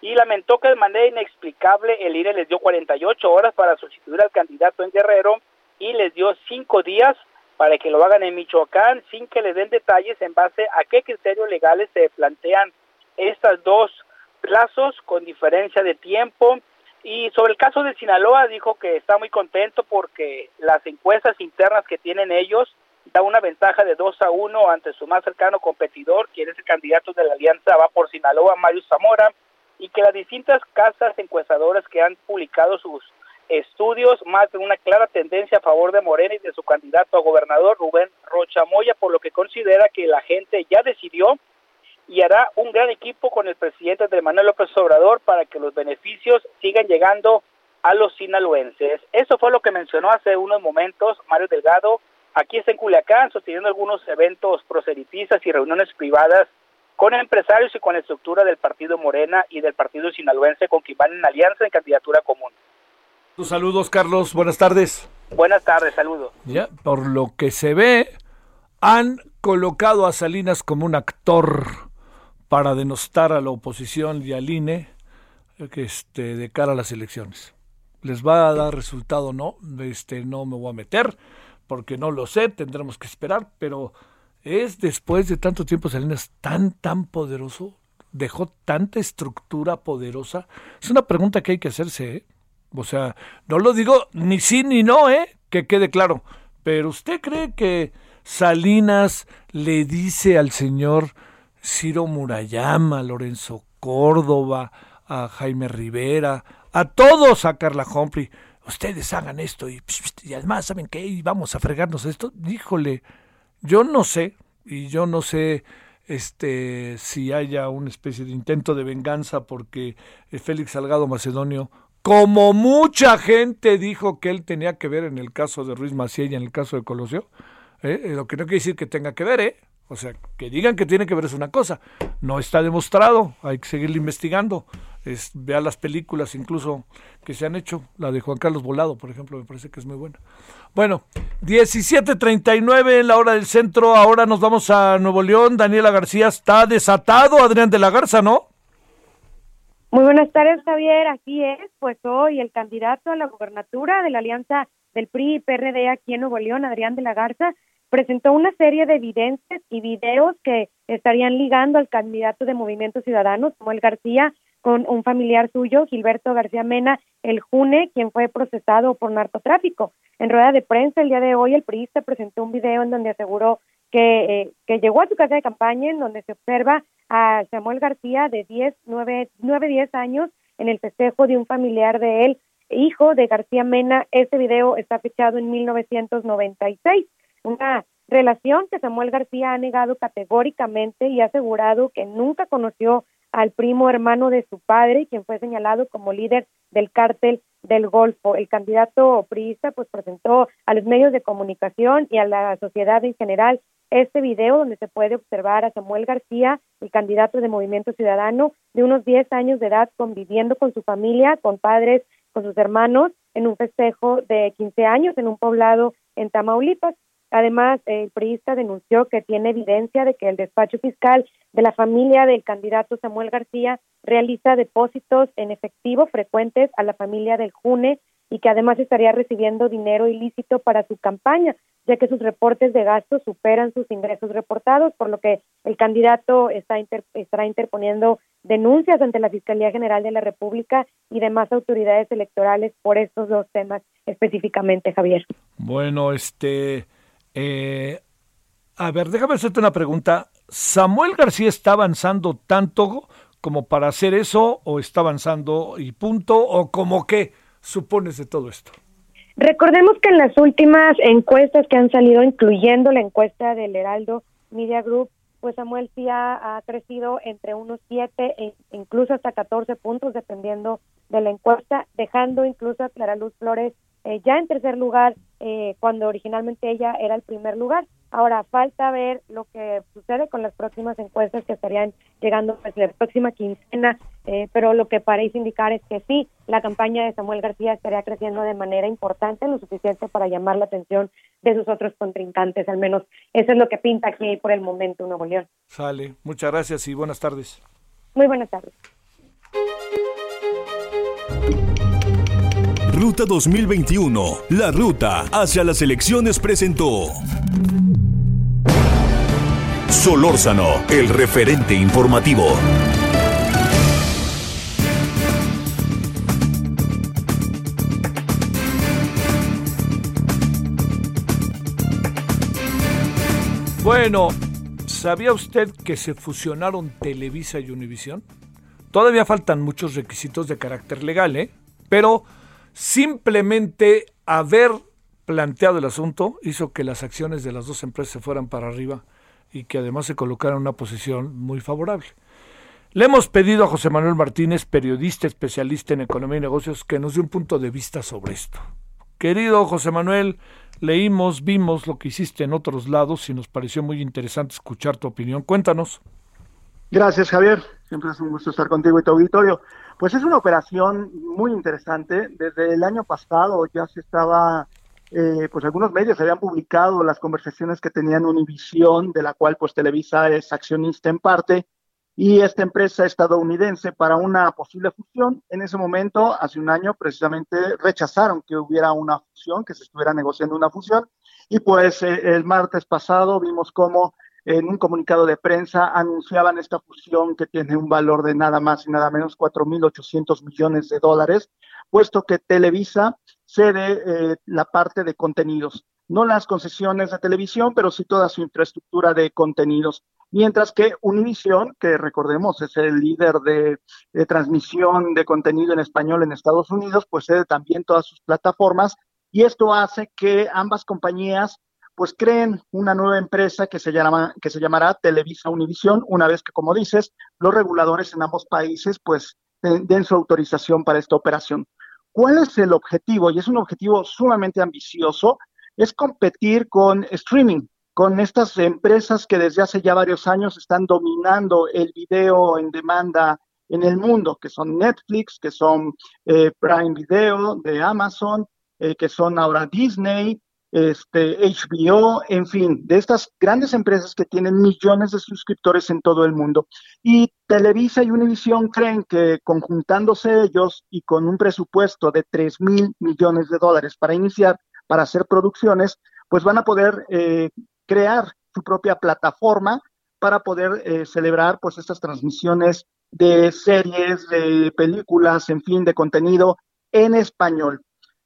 Y lamentó que de manera inexplicable el INE les dio 48 horas para sustituir al candidato en Guerrero y les dio cinco días para que lo hagan en Michoacán sin que le den detalles en base a qué criterios legales se plantean estas dos plazos con diferencia de tiempo. Y sobre el caso de Sinaloa dijo que está muy contento porque las encuestas internas que tienen ellos da una ventaja de 2 a 1 ante su más cercano competidor, quien es el candidato de la alianza va por Sinaloa, Mario Zamora, y que las distintas casas encuestadoras que han publicado sus estudios de una clara tendencia a favor de Morena y de su candidato a gobernador Rubén Rocha Moya, por lo que considera que la gente ya decidió y hará un gran equipo con el presidente de Manuel López Obrador para que los beneficios sigan llegando a los sinaloenses. Eso fue lo que mencionó hace unos momentos Mario Delgado, Aquí está en Culiacán, sosteniendo algunos eventos proselitistas y reuniones privadas con empresarios y con la estructura del Partido Morena y del Partido Sinaloense con quien van en alianza en candidatura común. Tus saludos, Carlos. Buenas tardes. Buenas tardes, saludos. Ya, por lo que se ve, han colocado a Salinas como un actor para denostar a la oposición y al INE que este, de cara a las elecciones. ¿Les va a dar resultado o no? Este, no me voy a meter porque no lo sé, tendremos que esperar, pero es después de tanto tiempo Salinas tan, tan poderoso, dejó tanta estructura poderosa. Es una pregunta que hay que hacerse, ¿eh? O sea, no lo digo ni sí ni no, ¿eh? Que quede claro. Pero usted cree que Salinas le dice al señor Ciro Murayama, Lorenzo Córdoba, a Jaime Rivera, a todos, a Carla Humphrey, ustedes hagan esto y, además, ¿saben qué? Vamos a fregarnos esto. Díjole, yo no sé, y yo no sé este si haya una especie de intento de venganza porque Félix Salgado Macedonio como mucha gente dijo que él tenía que ver en el caso de Ruiz Macié y en el caso de Colosio, ¿eh? lo que no quiere decir que tenga que ver, ¿eh? O sea, que digan que tiene que ver es una cosa, no está demostrado, hay que seguirle investigando. Es, vea las películas incluso que se han hecho, la de Juan Carlos Volado, por ejemplo, me parece que es muy buena. Bueno, 17.39 en la hora del centro, ahora nos vamos a Nuevo León, Daniela García está desatado, Adrián de la Garza, ¿no? Muy buenas tardes, Javier. Así es, pues hoy el candidato a la gobernatura de la alianza del PRI y PRD aquí en Nuevo León, Adrián de la Garza, presentó una serie de evidencias y videos que estarían ligando al candidato de Movimiento Ciudadano, Samuel García, con un familiar suyo, Gilberto García Mena, el June, quien fue procesado por narcotráfico. En rueda de prensa el día de hoy, el priista presentó un video en donde aseguró que, eh, que llegó a su casa de campaña, en donde se observa a Samuel García de 10, 9, 9, 10 años en el festejo de un familiar de él, hijo de García Mena. Este video está fechado en 1996. Una relación que Samuel García ha negado categóricamente y ha asegurado que nunca conoció al primo hermano de su padre, quien fue señalado como líder del cártel del Golfo. El candidato priista pues presentó a los medios de comunicación y a la sociedad en general este video donde se puede observar a Samuel García, el candidato de Movimiento Ciudadano, de unos 10 años de edad, conviviendo con su familia, con padres, con sus hermanos, en un festejo de 15 años en un poblado en Tamaulipas. Además, el priista denunció que tiene evidencia de que el despacho fiscal de la familia del candidato Samuel García realiza depósitos en efectivo frecuentes a la familia del June y que además estaría recibiendo dinero ilícito para su campaña, ya que sus reportes de gastos superan sus ingresos reportados, por lo que el candidato está estará interponiendo denuncias ante la Fiscalía General de la República y demás autoridades electorales por estos dos temas específicamente, Javier. Bueno, este eh, a ver, déjame hacerte una pregunta. ¿Samuel García está avanzando tanto como para hacer eso o está avanzando y punto o como qué supones de todo esto? Recordemos que en las últimas encuestas que han salido, incluyendo la encuesta del Heraldo Media Group, pues Samuel sí ha, crecido entre unos 7 e incluso hasta 14 puntos, dependiendo de la encuesta, dejando incluso a Clara Luz Flores eh, ya en tercer lugar eh, cuando originalmente ella era el primer lugar. Ahora falta ver lo que sucede con las próximas encuestas que estarían llegando pues, la próxima quincena, eh, pero lo que parece indicar es que sí, la campaña de Samuel García estaría creciendo de manera importante, lo suficiente para llamar la atención de sus otros contrincantes, al menos eso es lo que pinta aquí por el momento Nuevo León. Sale, muchas gracias y buenas tardes. Muy buenas tardes. Ruta 2021, la ruta hacia las elecciones presentó. Solórzano, el referente informativo. Bueno, ¿sabía usted que se fusionaron Televisa y Univisión? Todavía faltan muchos requisitos de carácter legal, ¿eh? Pero Simplemente haber planteado el asunto hizo que las acciones de las dos empresas se fueran para arriba y que además se colocaran en una posición muy favorable. Le hemos pedido a José Manuel Martínez, periodista especialista en economía y negocios, que nos dé un punto de vista sobre esto. Querido José Manuel, leímos, vimos lo que hiciste en otros lados y nos pareció muy interesante escuchar tu opinión. Cuéntanos. Gracias, Javier. Siempre es un gusto estar contigo y tu auditorio. Pues es una operación muy interesante. Desde el año pasado ya se estaba eh, pues algunos medios habían publicado las conversaciones que tenían Univisión, de la cual pues Televisa es accionista en parte, y esta empresa estadounidense para una posible fusión. En ese momento, hace un año, precisamente rechazaron que hubiera una fusión, que se estuviera negociando una fusión, y pues eh, el martes pasado vimos cómo en un comunicado de prensa anunciaban esta fusión que tiene un valor de nada más y nada menos 4.800 millones de dólares, puesto que Televisa cede eh, la parte de contenidos, no las concesiones de televisión, pero sí toda su infraestructura de contenidos. Mientras que Univision, que recordemos es el líder de, de transmisión de contenido en español en Estados Unidos, pues cede también todas sus plataformas y esto hace que ambas compañías pues creen una nueva empresa que se, llama, que se llamará Televisa Univisión, una vez que, como dices, los reguladores en ambos países pues den su autorización para esta operación. ¿Cuál es el objetivo? Y es un objetivo sumamente ambicioso, es competir con streaming, con estas empresas que desde hace ya varios años están dominando el video en demanda en el mundo, que son Netflix, que son eh, Prime Video de Amazon, eh, que son ahora Disney, este, HBO, en fin, de estas grandes empresas que tienen millones de suscriptores en todo el mundo. Y Televisa y Univision creen que conjuntándose ellos y con un presupuesto de 3 mil millones de dólares para iniciar, para hacer producciones, pues van a poder eh, crear su propia plataforma para poder eh, celebrar pues estas transmisiones de series, de películas, en fin, de contenido en español.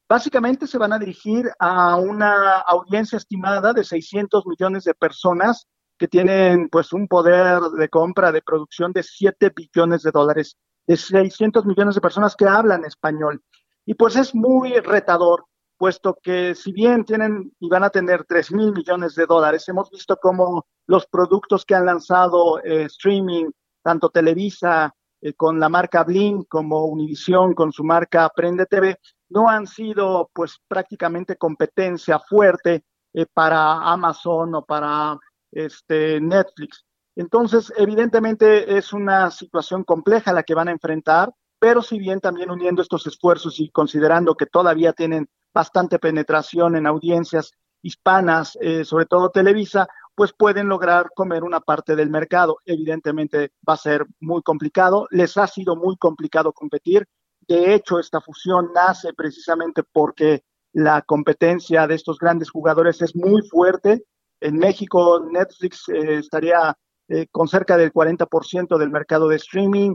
Básicamente se van a dirigir a una audiencia estimada de 600 millones de personas que tienen pues un poder de compra, de producción de 7 billones de dólares, de 600 millones de personas que hablan español. Y pues es muy retador, puesto que si bien tienen y van a tener 3 mil millones de dólares, hemos visto cómo los productos que han lanzado eh, streaming, tanto Televisa eh, con la marca Blim como Univision con su marca Aprende TV, no han sido pues prácticamente competencia fuerte eh, para Amazon o para este, Netflix. Entonces, evidentemente es una situación compleja la que van a enfrentar, pero si bien también uniendo estos esfuerzos y considerando que todavía tienen bastante penetración en audiencias hispanas, eh, sobre todo Televisa, pues pueden lograr comer una parte del mercado. Evidentemente va a ser muy complicado, les ha sido muy complicado competir, de hecho, esta fusión nace precisamente porque la competencia de estos grandes jugadores es muy fuerte. En México, Netflix eh, estaría eh, con cerca del 40% del mercado de streaming,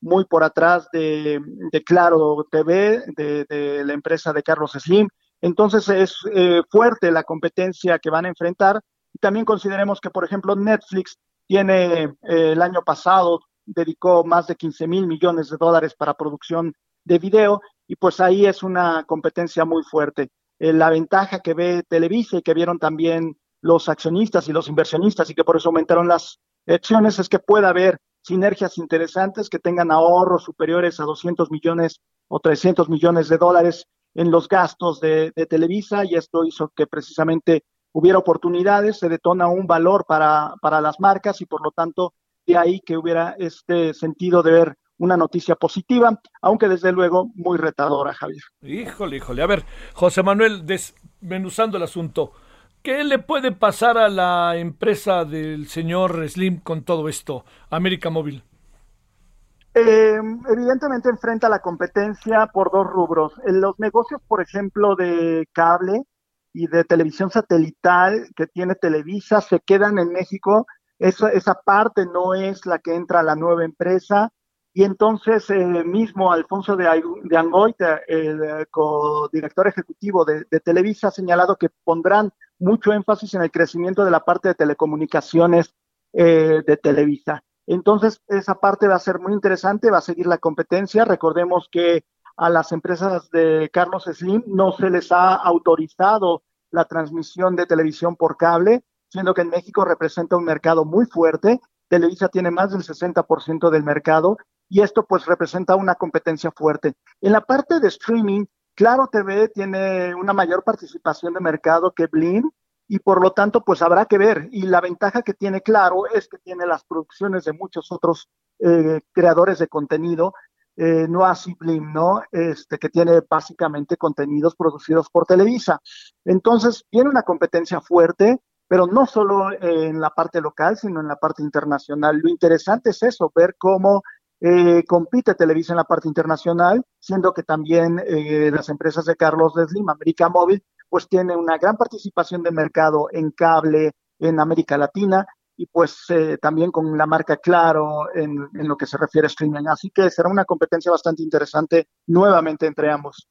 muy por atrás de, Claro TV, de, la empresa de Carlos Slim. Entonces es eh, fuerte la competencia que van a enfrentar. También consideremos que, por ejemplo, Netflix tiene el año pasado dedicó más de 15 mil millones de dólares para producción de video y pues ahí es una competencia muy fuerte. Eh, la ventaja que ve Televisa y que vieron también los accionistas y los inversionistas y que por eso aumentaron las acciones es que pueda haber sinergias interesantes que tengan ahorros superiores a 200 millones o 300 millones de dólares en los gastos de, Televisa y esto hizo que precisamente hubiera oportunidades, se detona un valor para, para las marcas y por lo tanto de ahí que hubiera este sentido de ver una noticia positiva, aunque desde luego muy retadora, Javier. Híjole, híjole. A ver, José Manuel, desmenuzando el asunto, ¿qué le puede pasar a la empresa del señor Slim con todo esto, América Móvil? Eh, evidentemente enfrenta la competencia por dos rubros. En los negocios, por ejemplo, de cable y de televisión satelital que tiene Televisa se quedan en México esa, esa parte no es la que entra a la nueva empresa. Y entonces eh, mismo Alfonso de, de Angoita, el eh, codirector ejecutivo de, Televisa, ha señalado que pondrán mucho énfasis en el crecimiento de la parte de telecomunicaciones eh, de Televisa. Entonces, esa parte va a ser muy interesante, va a seguir la competencia. Recordemos que a las empresas de Carlos Slim no se les ha autorizado la transmisión de televisión por cable siendo que en México representa un mercado muy fuerte. Televisa tiene más del 60% del mercado y esto pues representa una competencia fuerte. En la parte de streaming, Claro TV tiene una mayor participación de mercado que Blim y por lo tanto pues habrá que ver. Y la ventaja que tiene Claro es que tiene las producciones de muchos otros eh, creadores de contenido eh, no así Blim, ¿no? Este, que tiene básicamente contenidos producidos por Televisa. Entonces, tiene una competencia fuerte, pero no solo en la parte local, sino en la parte internacional. Lo interesante es eso, ver cómo eh, compite Televisa en la parte internacional, siendo que también eh, las empresas de Carlos Slim, América Móvil, pues tiene una gran participación de mercado en cable en América Latina y pues eh, también con la marca Claro en, lo que se refiere a streaming. Así que será una competencia bastante interesante nuevamente entre ambos.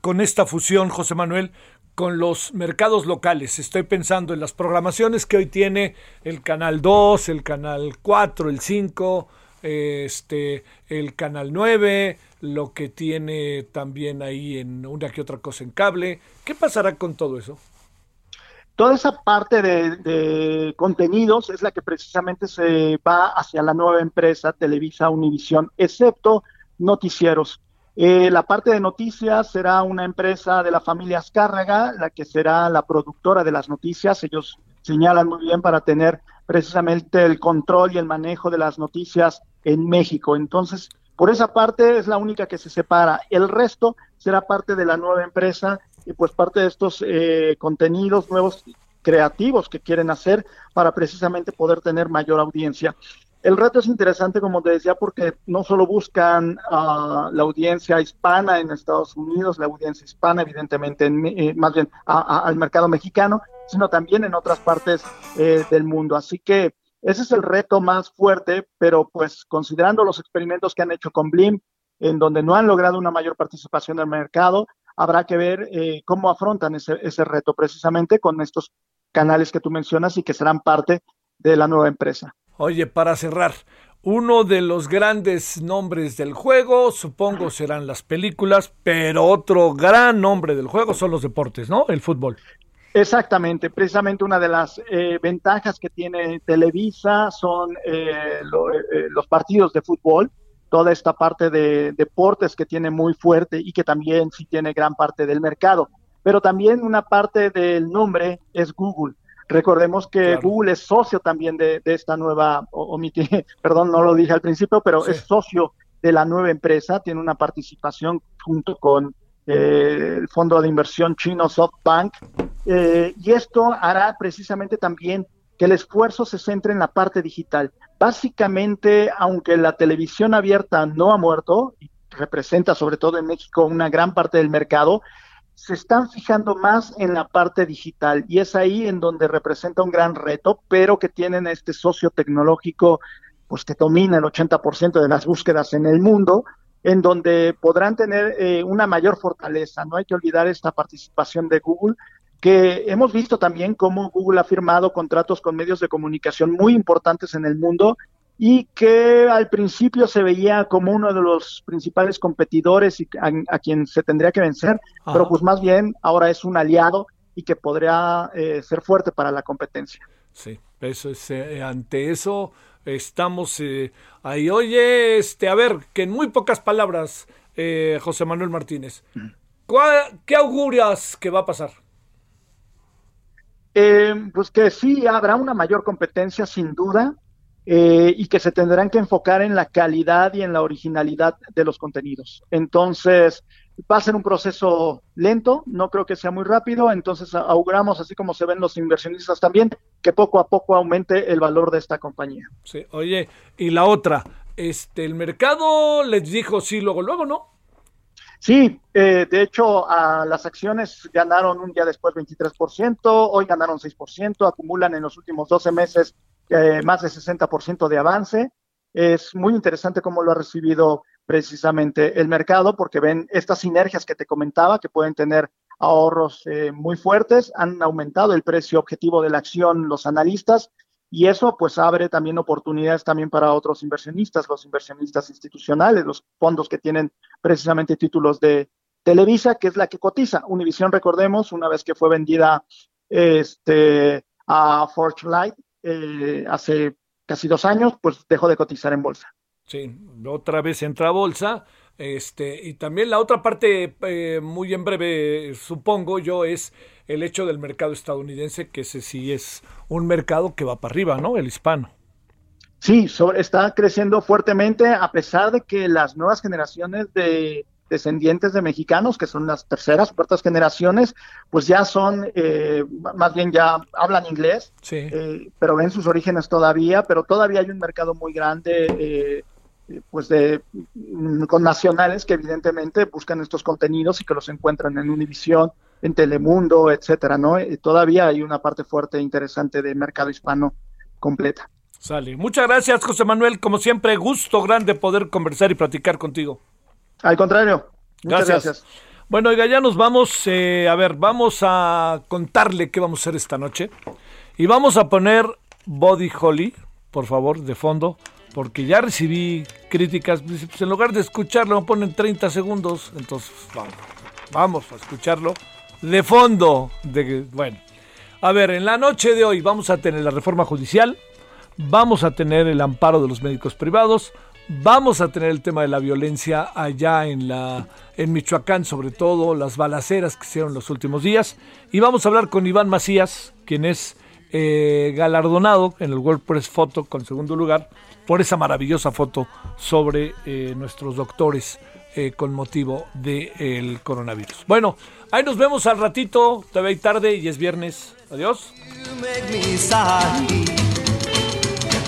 Con esta fusión, José Manuel, con los mercados locales. Estoy pensando en las programaciones que hoy tiene el Canal 2, el Canal 4, el 5, este, el Canal 9, lo que tiene también ahí en una que otra cosa en cable. ¿Qué pasará con todo eso? Toda esa parte de, contenidos es la que precisamente se va hacia la nueva empresa Televisa Univisión, excepto noticieros. Eh, la parte de noticias será una empresa de la familia Azcárraga, la que será la productora de las noticias. Ellos señalan muy bien para tener precisamente el control y el manejo de las noticias en México. Entonces, por esa parte es la única que se separa. El resto será parte de la nueva empresa y pues parte de estos eh, contenidos nuevos creativos que quieren hacer para precisamente poder tener mayor audiencia. El reto es interesante, como te decía, porque no solo buscan uh, la audiencia hispana en Estados Unidos, la audiencia hispana, evidentemente, en, eh, más bien al mercado mexicano, sino también en otras partes eh, del mundo. Así que ese es el reto más fuerte, pero pues considerando los experimentos que han hecho con Blim, en donde no han logrado una mayor participación del mercado, habrá que ver eh, cómo afrontan ese, ese reto precisamente con estos canales que tú mencionas y que serán parte de la nueva empresa. Oye, para cerrar, uno de los grandes nombres del juego, supongo serán las películas, pero otro gran nombre del juego son los deportes, ¿no? El fútbol. Exactamente, precisamente una de las eh, ventajas que tiene Televisa son eh, eh, los partidos de fútbol, toda esta parte de deportes que tiene muy fuerte y que también sí tiene gran parte del mercado. Pero también una parte del nombre es Google. Recordemos que Google es socio también de, esta nueva, omití, perdón, no lo dije al principio, pero es socio de la nueva empresa, tiene una participación junto con eh, el fondo de inversión chino SoftBank, eh, y esto hará precisamente también que el esfuerzo se centre en la parte digital. Básicamente, aunque la televisión abierta no ha muerto, y representa sobre todo en México una gran parte del mercado, se están fijando más en la parte digital y es ahí en donde representa un gran reto, pero que tienen este socio tecnológico pues que domina el 80% de las búsquedas en el mundo en donde podrán tener eh, una mayor fortaleza. No hay que olvidar esta participación de Google, que hemos visto también cómo Google ha firmado contratos con medios de comunicación muy importantes en el mundo y que al principio se veía como uno de los principales competidores y a, quien se tendría que vencer, pero pues más bien ahora es un aliado y que podría eh, ser fuerte para la competencia. Sí, eso es, eh, ante eso estamos eh, ahí. Oye, este, a ver, que en muy pocas palabras, eh, José Manuel Martínez, ¿qué augurias que va a pasar? Eh, pues que sí, habrá una mayor competencia sin duda y que se tendrán que enfocar en la calidad y en la originalidad de los contenidos. Entonces, va a ser un proceso lento, no creo que sea muy rápido, entonces auguramos, así como se ven los inversionistas también, que poco a poco aumente el valor de esta compañía. Sí, oye, y la otra, este, el mercado les dijo sí, luego, luego, ¿no? Sí, eh, de hecho, a las acciones ganaron un día después 23%, hoy ganaron 6%, acumulan en los últimos 12 meses eh, más de 60% de avance. Es muy interesante cómo lo ha recibido precisamente el mercado porque ven estas sinergias que te comentaba que pueden tener ahorros eh, muy fuertes, han aumentado el precio objetivo de la acción los analistas y eso pues abre también oportunidades también para otros inversionistas, los inversionistas institucionales, los fondos que tienen precisamente títulos de Televisa, que es la que cotiza. Univisión, recordemos, una vez que fue vendida este, a Forge eh, hace casi dos años, pues dejó de cotizar en bolsa. Sí, otra vez entra a bolsa. Este, y también la otra parte, eh, muy en breve, supongo yo, es el hecho del mercado estadounidense, que ese sí es un mercado que va para arriba, ¿no? El hispano. Sí, está creciendo fuertemente a pesar de que las nuevas generaciones de descendientes de mexicanos, que son las terceras, cuartas generaciones, pues ya son, eh, más bien ya hablan inglés, eh, pero ven sus orígenes todavía, pero todavía hay un mercado muy grande, eh, pues de mm, con nacionales que evidentemente buscan estos contenidos y que los encuentran en Univisión, en Telemundo, etcétera, ¿no? todavía hay una parte fuerte e interesante de mercado hispano completa. Sale. Muchas gracias, José Manuel. Como siempre, gusto grande poder conversar y platicar contigo. Al contrario. Muchas gracias. Bueno, oiga, ya nos vamos. Eh, a ver, vamos a contarle qué vamos a hacer esta noche. Y vamos a poner Body Holly, por favor, de fondo. Porque ya recibí críticas. Pues en lugar de escucharlo, me ponen 30 segundos. Entonces, vamos, vamos a escucharlo de fondo. De, bueno, a ver, en la noche de hoy vamos a tener la reforma judicial. Vamos a tener el amparo de los médicos privados Vamos a tener el tema de la violencia allá en, la, en Michoacán, sobre todo las balaceras que hicieron los últimos días. Y vamos a hablar con Iván Macías, quien es eh, galardonado en el WordPress Photo con segundo lugar por esa maravillosa foto sobre eh, nuestros doctores eh, con motivo del coronavirus. Bueno, ahí nos vemos al ratito, te y tarde y es viernes. Adiós.